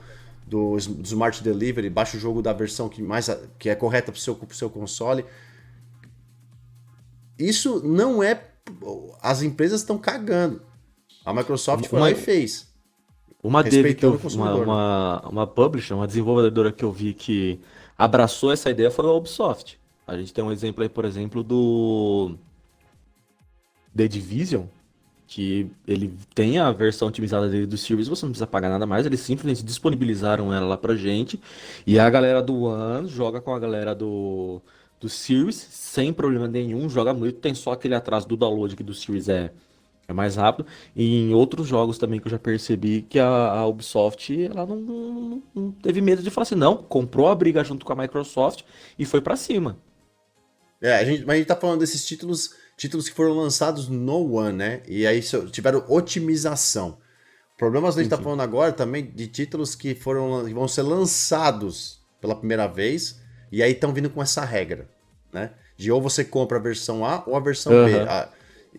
do, do Smart Delivery, baixa o jogo da versão que, mais, que é correta para o seu, seu console. Isso não é as empresas estão cagando. A Microsoft foi lá e fez. Uma dev que eu, uma, uma, uma publisher, uma desenvolvedora que eu vi que abraçou essa ideia foi a Ubisoft. A gente tem um exemplo aí, por exemplo, do The Division, que ele tem a versão otimizada dele do Series, você não precisa pagar nada mais, eles simplesmente disponibilizaram ela lá pra gente, e a galera do One joga com a galera do, do Series sem problema nenhum, joga muito, tem só aquele atraso do download que do Series é, é mais rápido. E em outros jogos também que eu já percebi que a, a Ubisoft ela não, não, não, teve medo de falar assim, não, comprou a briga junto com a Microsoft e foi para cima. É, a gente, mas a gente tá falando desses títulos, títulos que foram lançados no One, né? E aí tiveram otimização. Problemas a gente tá falando agora também de títulos que foram que vão ser lançados pela primeira vez e aí estão vindo com essa regra, né? De ou você compra a versão A ou a versão uhum. B. Ah,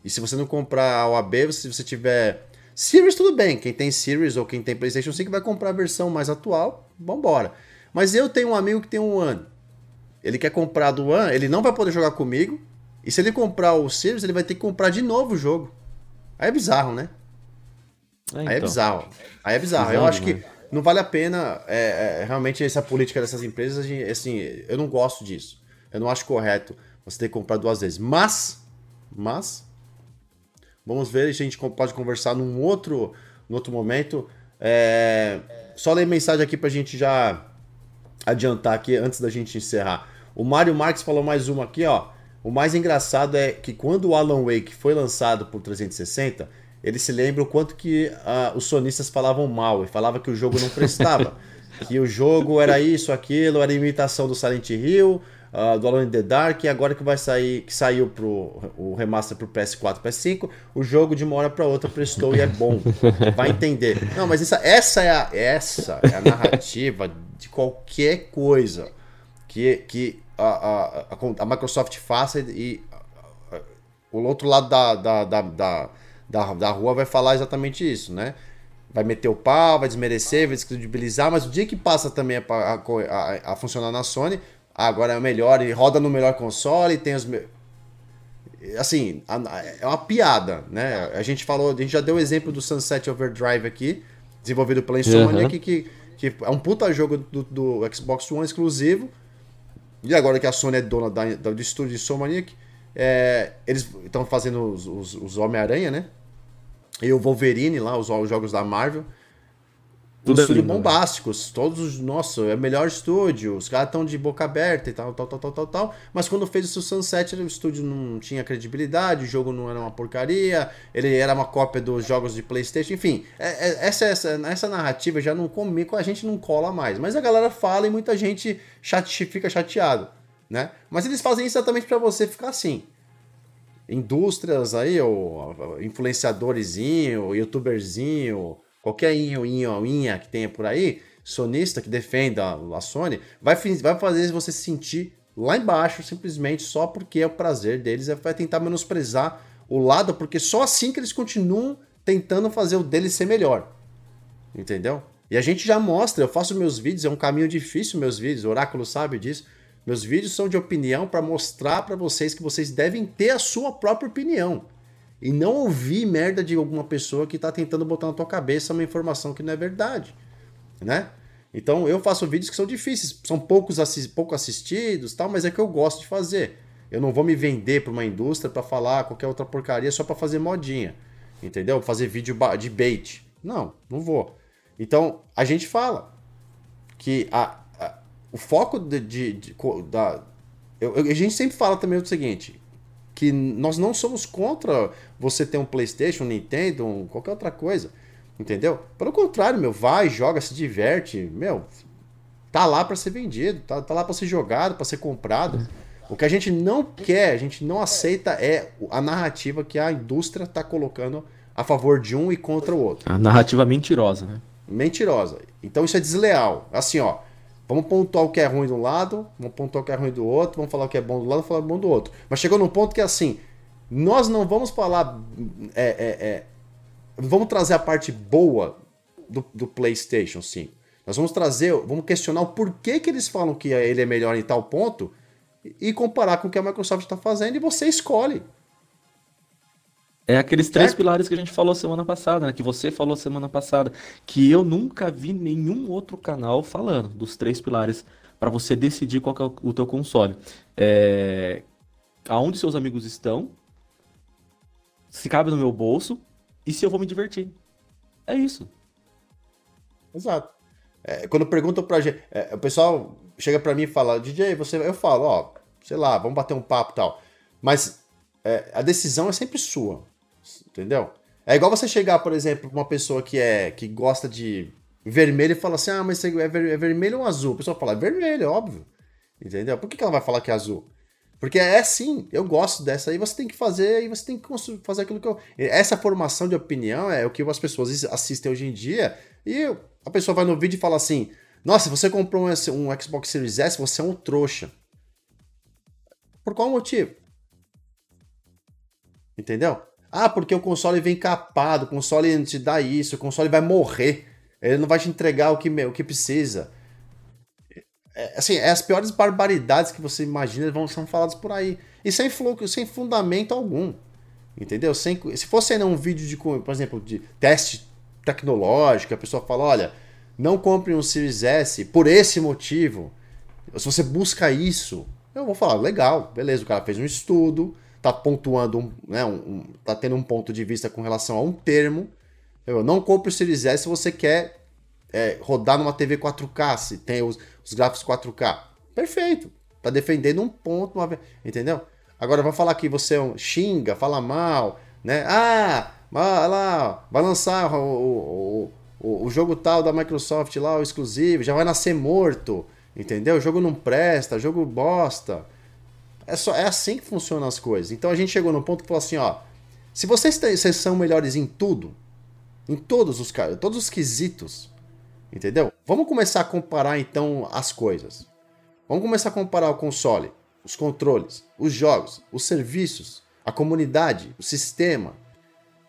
e se você não comprar A ou a B, se você tiver Series, tudo bem. Quem tem Series ou quem tem PlayStation 5 vai comprar a versão mais atual, vambora. Mas eu tenho um amigo que tem um One. Ele quer comprar do One, ele não vai poder jogar comigo. E se ele comprar o Series, ele vai ter que comprar de novo o jogo. Aí é bizarro, né? É, então. Aí é então. bizarro. Aí é bizarro. Eu acho que não vale a pena é, é, realmente essa política dessas empresas, assim, eu não gosto disso. Eu não acho correto você ter que comprar duas vezes. Mas, mas, vamos ver, a gente pode conversar num outro, num outro momento. É, só ler mensagem aqui pra gente já adiantar aqui antes da gente encerrar. O Mário Marques falou mais uma aqui, ó. O mais engraçado é que quando o Alan Wake foi lançado por 360, ele se lembra o quanto que uh, os sonistas falavam mal e falava que o jogo não prestava. que o jogo era isso, aquilo, era imitação do Silent Hill, uh, do Alone in the Dark, e agora que vai sair, que saiu pro, o remaster pro PS4 PS5, o jogo de uma hora para outra prestou e é bom. Vai entender. Não, mas essa, essa, é, a, essa é a narrativa de qualquer coisa que, que a, a, a Microsoft faça e, e o outro lado da, da, da, da da, da rua vai falar exatamente isso, né? Vai meter o pau, vai desmerecer, vai descredibilizar, mas o dia que passa também a, a, a funcionar na Sony, agora é o melhor, e roda no melhor console, tem os. Assim, é uma piada, né? A gente falou, a gente já deu o exemplo do Sunset Overdrive aqui, desenvolvido pela Insomnia, uhum. que, que, que, é um puta jogo do, do, Xbox One exclusivo. E agora que a Sony é dona da, do estúdio de Insomniac, é, eles estão fazendo os, os, os Homem-Aranha, né? E o Wolverine lá, os, os jogos da Marvel. Tudo estúdio lindo, né? bombásticos, todos os. Nossa, é o melhor estúdio, os caras estão de boca aberta e tal, tal, tal, tal, tal, tal. Mas quando fez o Sunset, o estúdio não tinha credibilidade, o jogo não era uma porcaria, ele era uma cópia dos jogos de PlayStation, enfim. É, é, essa, essa, essa narrativa já não comigo, a gente não cola mais. Mas a galera fala e muita gente chate, fica chateado, né? Mas eles fazem isso exatamente para você ficar assim indústrias aí, ou influenciadorzinho, youtuberzinho, qualquer inho, inho, inha que tenha por aí, sonista que defenda a Sony, vai, vai fazer você se sentir lá embaixo, simplesmente só porque é o prazer deles, é, vai tentar menosprezar o lado, porque só assim que eles continuam tentando fazer o deles ser melhor. Entendeu? E a gente já mostra, eu faço meus vídeos, é um caminho difícil meus vídeos, o Oráculo sabe disso. Meus vídeos são de opinião para mostrar para vocês que vocês devem ter a sua própria opinião e não ouvir merda de alguma pessoa que está tentando botar na tua cabeça uma informação que não é verdade, né? Então eu faço vídeos que são difíceis, são poucos assi pouco assistidos, tal, mas é que eu gosto de fazer. Eu não vou me vender para uma indústria para falar qualquer outra porcaria só para fazer modinha, entendeu? Fazer vídeo de bait. Não, não vou. Então a gente fala que a, o foco de, de, de da eu, a gente sempre fala também o seguinte: que nós não somos contra você ter um PlayStation, um Nintendo, um, qualquer outra coisa. Entendeu? Pelo contrário, meu, vai, joga, se diverte, meu, tá lá para ser vendido, tá, tá lá para ser jogado, para ser comprado. O que a gente não quer, a gente não aceita é a narrativa que a indústria tá colocando a favor de um e contra o outro. A narrativa mentirosa, né? Mentirosa. Então isso é desleal. Assim, ó, Vamos pontuar o que é ruim de um lado, vamos pontuar o que é ruim do outro, vamos falar o que é bom do lado, vamos falar o que é bom do outro. Mas chegou num ponto que é assim, nós não vamos falar. É, é, é, vamos trazer a parte boa do, do PlayStation 5. Nós vamos trazer, vamos questionar o porquê que eles falam que ele é melhor em tal ponto e comparar com o que a Microsoft está fazendo e você escolhe. É aqueles três pilares que a gente falou semana passada, né? Que você falou semana passada, que eu nunca vi nenhum outro canal falando dos três pilares para você decidir qual é o teu console. É... Aonde seus amigos estão, se cabe no meu bolso e se eu vou me divertir. É isso. Exato. É, quando perguntam pra gente, é, o pessoal chega para mim e fala, DJ, você, eu falo, ó, sei lá, vamos bater um papo e tal. Mas é, a decisão é sempre sua. Entendeu? É igual você chegar, por exemplo, uma pessoa que é que gosta de vermelho e fala assim: ah, mas é, ver, é vermelho ou azul? A pessoa fala: é vermelho, óbvio. Entendeu? Por que, que ela vai falar que é azul? Porque é sim, eu gosto dessa aí, você tem que fazer e você tem que fazer aquilo que eu. Essa formação de opinião é o que as pessoas assistem hoje em dia. E a pessoa vai no vídeo e fala assim: Nossa, você comprou um, um Xbox Series S, você é um trouxa. Por qual motivo? Entendeu? Ah, porque o console vem capado, o console te dá isso, o console vai morrer. Ele não vai te entregar o que, o que precisa. É, assim, é as piores barbaridades que você imagina vão ser faladas por aí. E sem, sem fundamento algum. Entendeu? Sem, se fosse ainda um vídeo de, por exemplo, de teste tecnológico, a pessoa fala, olha, não compre um Series S por esse motivo. Se você busca isso, eu vou falar, legal, beleza, o cara fez um estudo, tá pontuando, um, né, um, um, tá tendo um ponto de vista com relação a um termo. Eu não compre o Series S se você quer é, rodar numa TV 4K, se tem os, os gráficos 4K. Perfeito. Tá defendendo um ponto, uma... entendeu? Agora vai falar que você é xinga, fala mal, né? Ah, vai lá, vai lançar o, o, o, o jogo tal da Microsoft lá, o exclusivo, já vai nascer morto, entendeu? O jogo não presta, jogo bosta. É, só, é assim que funcionam as coisas. Então a gente chegou no ponto que falou assim, ó, se vocês, vocês são melhores em tudo, em todos os todos os quesitos, entendeu? Vamos começar a comparar então as coisas. Vamos começar a comparar o console, os controles, os jogos, os serviços, a comunidade, o sistema,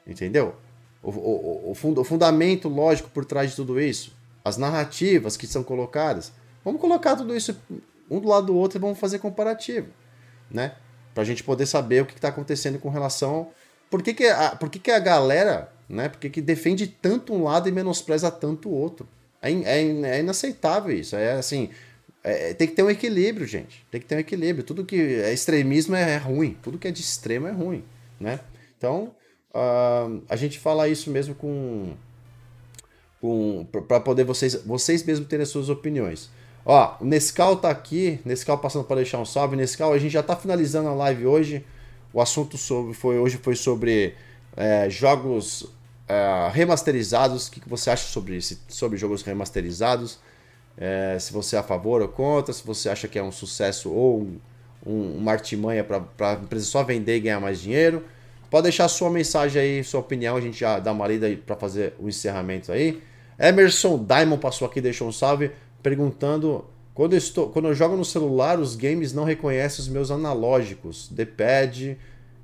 entendeu? O, o, o, fund, o fundamento lógico por trás de tudo isso, as narrativas que são colocadas. Vamos colocar tudo isso um do lado do outro e vamos fazer comparativo né? Pra gente poder saber o que está acontecendo com relação. Por que, que, a, por que, que a galera, né? Por que, que defende tanto um lado e menospreza tanto o outro? É, é, é inaceitável isso. É assim. É, tem que ter um equilíbrio, gente. Tem que ter um equilíbrio. Tudo que é extremismo é, ruim. Tudo que é de extremo é ruim, né? Então, uh, a gente fala isso mesmo com, para poder vocês, vocês mesmos terem as suas opiniões. Ó, o Nescau tá aqui, Nescau passando para deixar um salve. Nescau, a gente já tá finalizando a live hoje. O assunto sobre, foi, hoje foi sobre é, jogos é, remasterizados. O que, que você acha sobre isso? Sobre jogos remasterizados? É, se você é a favor ou contra, se você acha que é um sucesso ou um, um, uma artimanha para a empresa só vender e ganhar mais dinheiro. Pode deixar sua mensagem aí, sua opinião, a gente já dá uma lida para fazer o encerramento aí. Emerson Diamond passou aqui, deixou um salve, perguntando: quando eu, estou, quando eu jogo no celular, os games não reconhecem os meus analógicos, D-pad,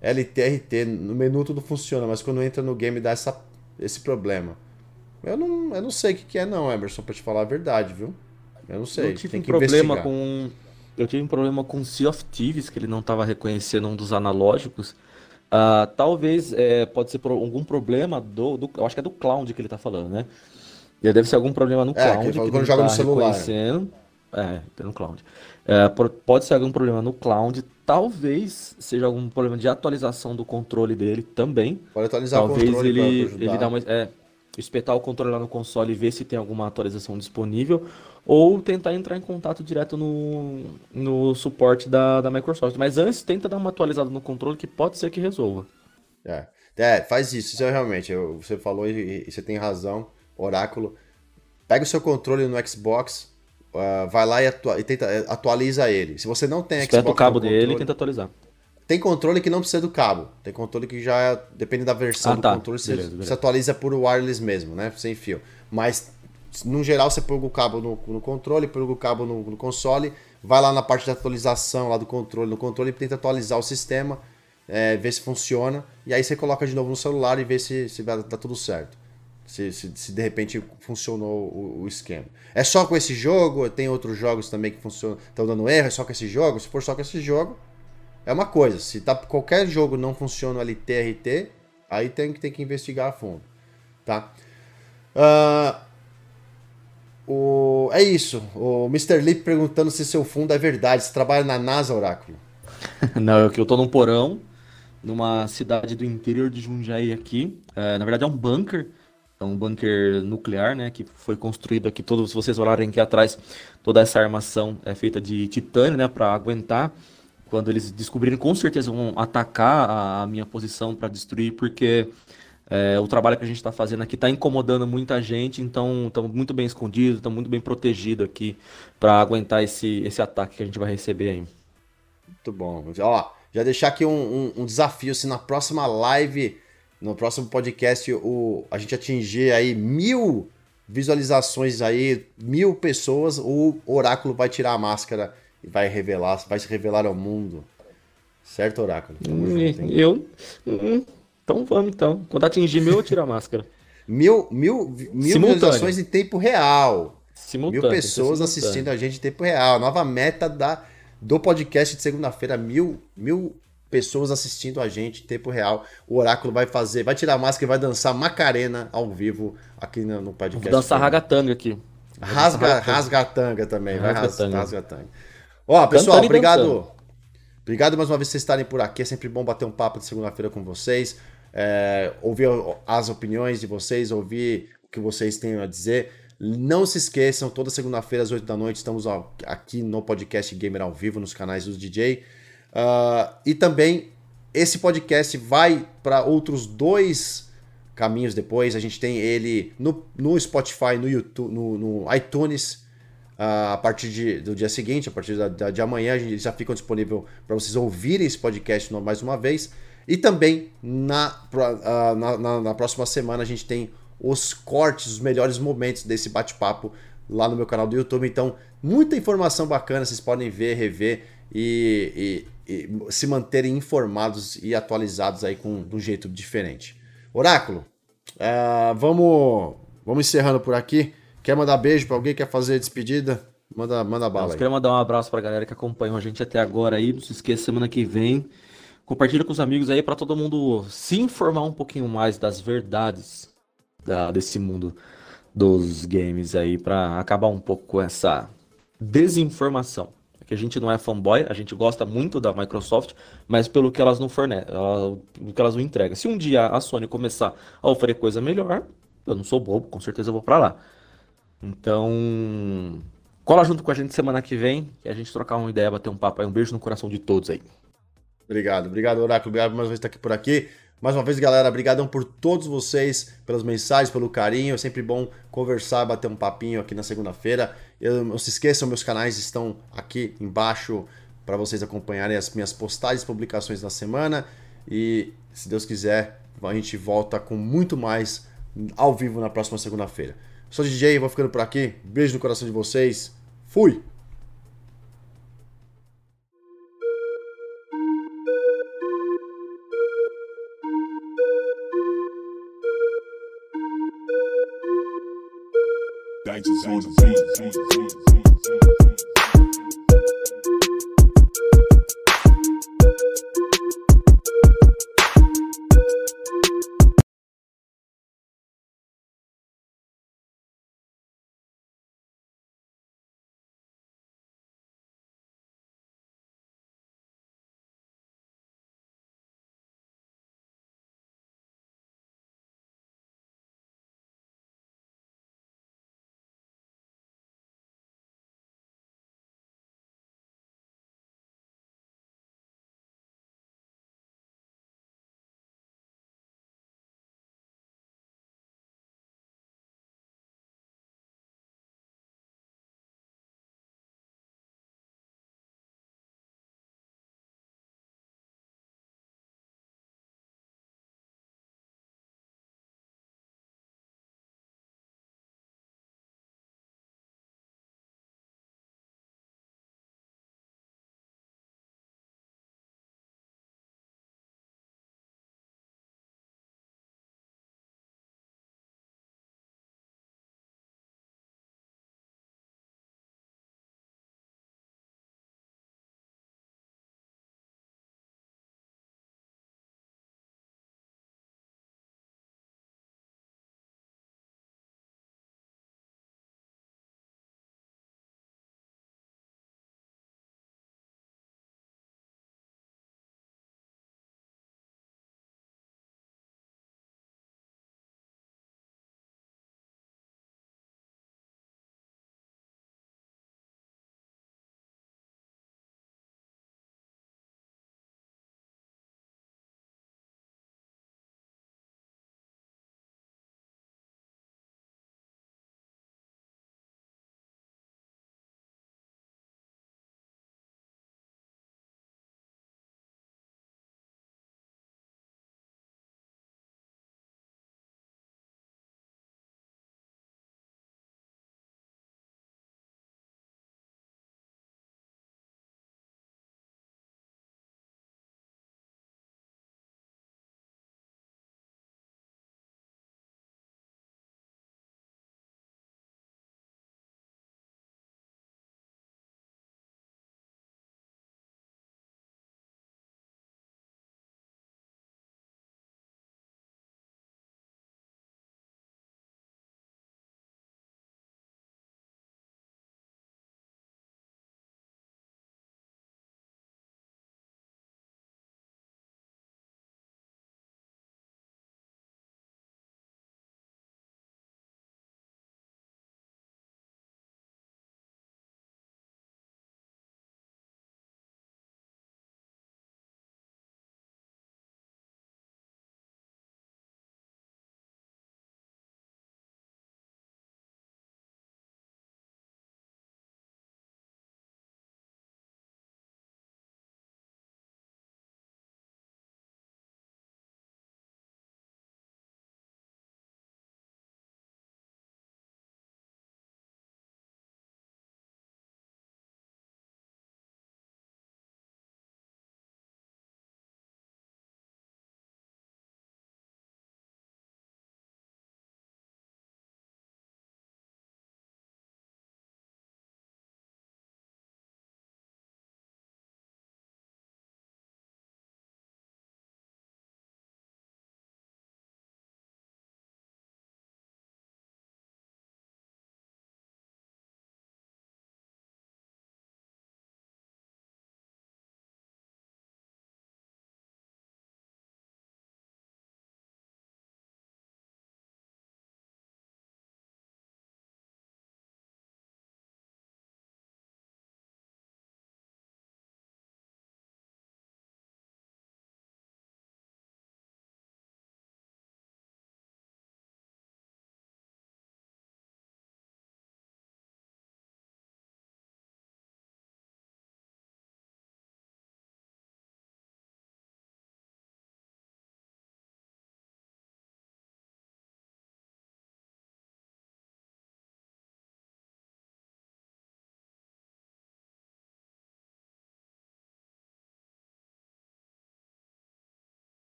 LTRT, no menu tudo funciona, mas quando entra no game dá essa, esse problema. Eu não, eu não sei o que, que é, não, Emerson, para te falar a verdade, viu? Eu não sei. Eu tive um problema investigar. com. Eu tive um problema com Sea of Thieves, que ele não estava reconhecendo um dos analógicos. Uh, talvez é, pode ser algum problema do, do, Eu acho que é do cloud que ele está falando, né? E deve ser algum problema no é, cloud. Que, quando joga tá no celular. É, tem no cloud. É, pode ser algum problema no cloud. Talvez seja algum problema de atualização do controle dele também. Pode atualizar talvez o controle ele, ele dá uma, é, espetar o controle lá no console e ver se tem alguma atualização disponível, ou tentar entrar em contato direto no, no suporte da, da Microsoft. Mas antes, tenta dar uma atualizada no controle que pode ser que resolva. É, é faz isso, isso é realmente, eu, você falou e, e, você tem razão, Oráculo. Pega o seu controle no Xbox, uh, vai lá e, atua, e tenta, atualiza ele. Se você não tem Espeta Xbox... o cabo dele e tenta atualizar. Tem controle que não precisa do cabo. Tem controle que já, é, depende da versão ah, do tá. controle, você, beleza, beleza. você atualiza por wireless mesmo, né? Sem fio. Mas, no geral, você pluga o cabo no, no controle, pluga o cabo no, no, console, vai lá na parte de atualização lá do controle, no controle, tenta atualizar o sistema, é, ver se funciona, e aí você coloca de novo no celular e vê se, se vai dar tudo certo. Se, se, se, de repente funcionou o, o, esquema. É só com esse jogo? Tem outros jogos também que funcionam, estão dando erro? É só com esse jogo? Se for só com esse jogo, é uma coisa, se tá, qualquer jogo não funciona ali TRT, aí tem tem que investigar a fundo. Tá? Uh, o, é isso. O Mr. Lip perguntando se seu fundo é verdade. Você trabalha na NASA, Oráculo? não, que eu tô num porão, numa cidade do interior de Jundiaí aqui. É, na verdade é um bunker. É um bunker nuclear, né? Que foi construído aqui. Todos, se vocês olharem aqui atrás, toda essa armação é feita de titânio, né? Para aguentar quando eles descobrirem, com certeza vão atacar a, a minha posição para destruir, porque é, o trabalho que a gente está fazendo aqui está incomodando muita gente, então estamos muito bem escondidos, estamos muito bem protegidos aqui para aguentar esse, esse ataque que a gente vai receber aí. Muito bom. Ó, já deixar aqui um, um, um desafio, se na próxima live, no próximo podcast, o, a gente atingir aí mil visualizações aí, mil pessoas, o Oráculo vai tirar a máscara e vai revelar, vai se revelar ao mundo. Certo, Oráculo? Hum, eu. Hum, então vamos então. Quando atingir mil, eu tiro a máscara. mil, mil, mil visualizações em tempo real. Simultâneo, mil pessoas assistindo a gente em tempo real. Nova meta da, do podcast de segunda-feira. Mil, mil pessoas assistindo a gente em tempo real. O Oráculo vai fazer, vai tirar a máscara e vai dançar Macarena ao vivo aqui no, no podcast. Vou dançar ragatanga aqui. Rasga, rasgatanga também, vai rasgatanga. rasgatanga. Ó, pessoal, obrigado. Obrigado mais uma vez por vocês estarem por aqui. É sempre bom bater um papo de segunda-feira com vocês. É, ouvir as opiniões de vocês, ouvir o que vocês têm a dizer. Não se esqueçam, toda segunda-feira às 8 da noite estamos aqui no podcast Gamer ao vivo, nos canais dos DJ. Uh, e também esse podcast vai para outros dois caminhos depois. A gente tem ele no, no Spotify, no YouTube, no, no iTunes a partir de, do dia seguinte, a partir da, da, de amanhã, gente já fica disponível para vocês ouvirem esse podcast mais uma vez. E também na, uh, na, na, na, próxima semana a gente tem os cortes, os melhores momentos desse bate-papo lá no meu canal do YouTube. Então, muita informação bacana, vocês podem ver, rever e, e se manterem informados e atualizados aí com de um jeito diferente. Oráculo, uh, vamos, vamos encerrando por aqui. Quer mandar beijo para alguém? Quer fazer despedida? Manda, manda bala. Eu queria mandar um abraço para a galera que acompanhou a gente até agora aí. Não se esqueça, semana que vem. Compartilha com os amigos aí para todo mundo se informar um pouquinho mais das verdades da, desse mundo dos games aí, para acabar um pouco com essa desinformação. Que a gente não é fanboy, a gente gosta muito da Microsoft, mas pelo que elas não fornecem, pelo que elas não entregam. Se um dia a Sony começar a oferecer coisa melhor, Eu não sou bobo, com certeza eu vou para lá. Então, cola junto com a gente semana que vem e a gente trocar uma ideia, bater um papo aí. Um beijo no coração de todos aí. Obrigado, obrigado, Oráculo. Obrigado mais uma vez por estar aqui por aqui. Mais uma vez, galera, obrigadão por todos vocês, pelas mensagens, pelo carinho. É sempre bom conversar, bater um papinho aqui na segunda-feira. Não se esqueçam, meus canais estão aqui embaixo para vocês acompanharem as minhas postagens, publicações da semana. E se Deus quiser, a gente volta com muito mais ao vivo na próxima segunda-feira. Sou DJ, vou ficando por aqui. Beijo no coração de vocês. Fui! Gangsters on the beat.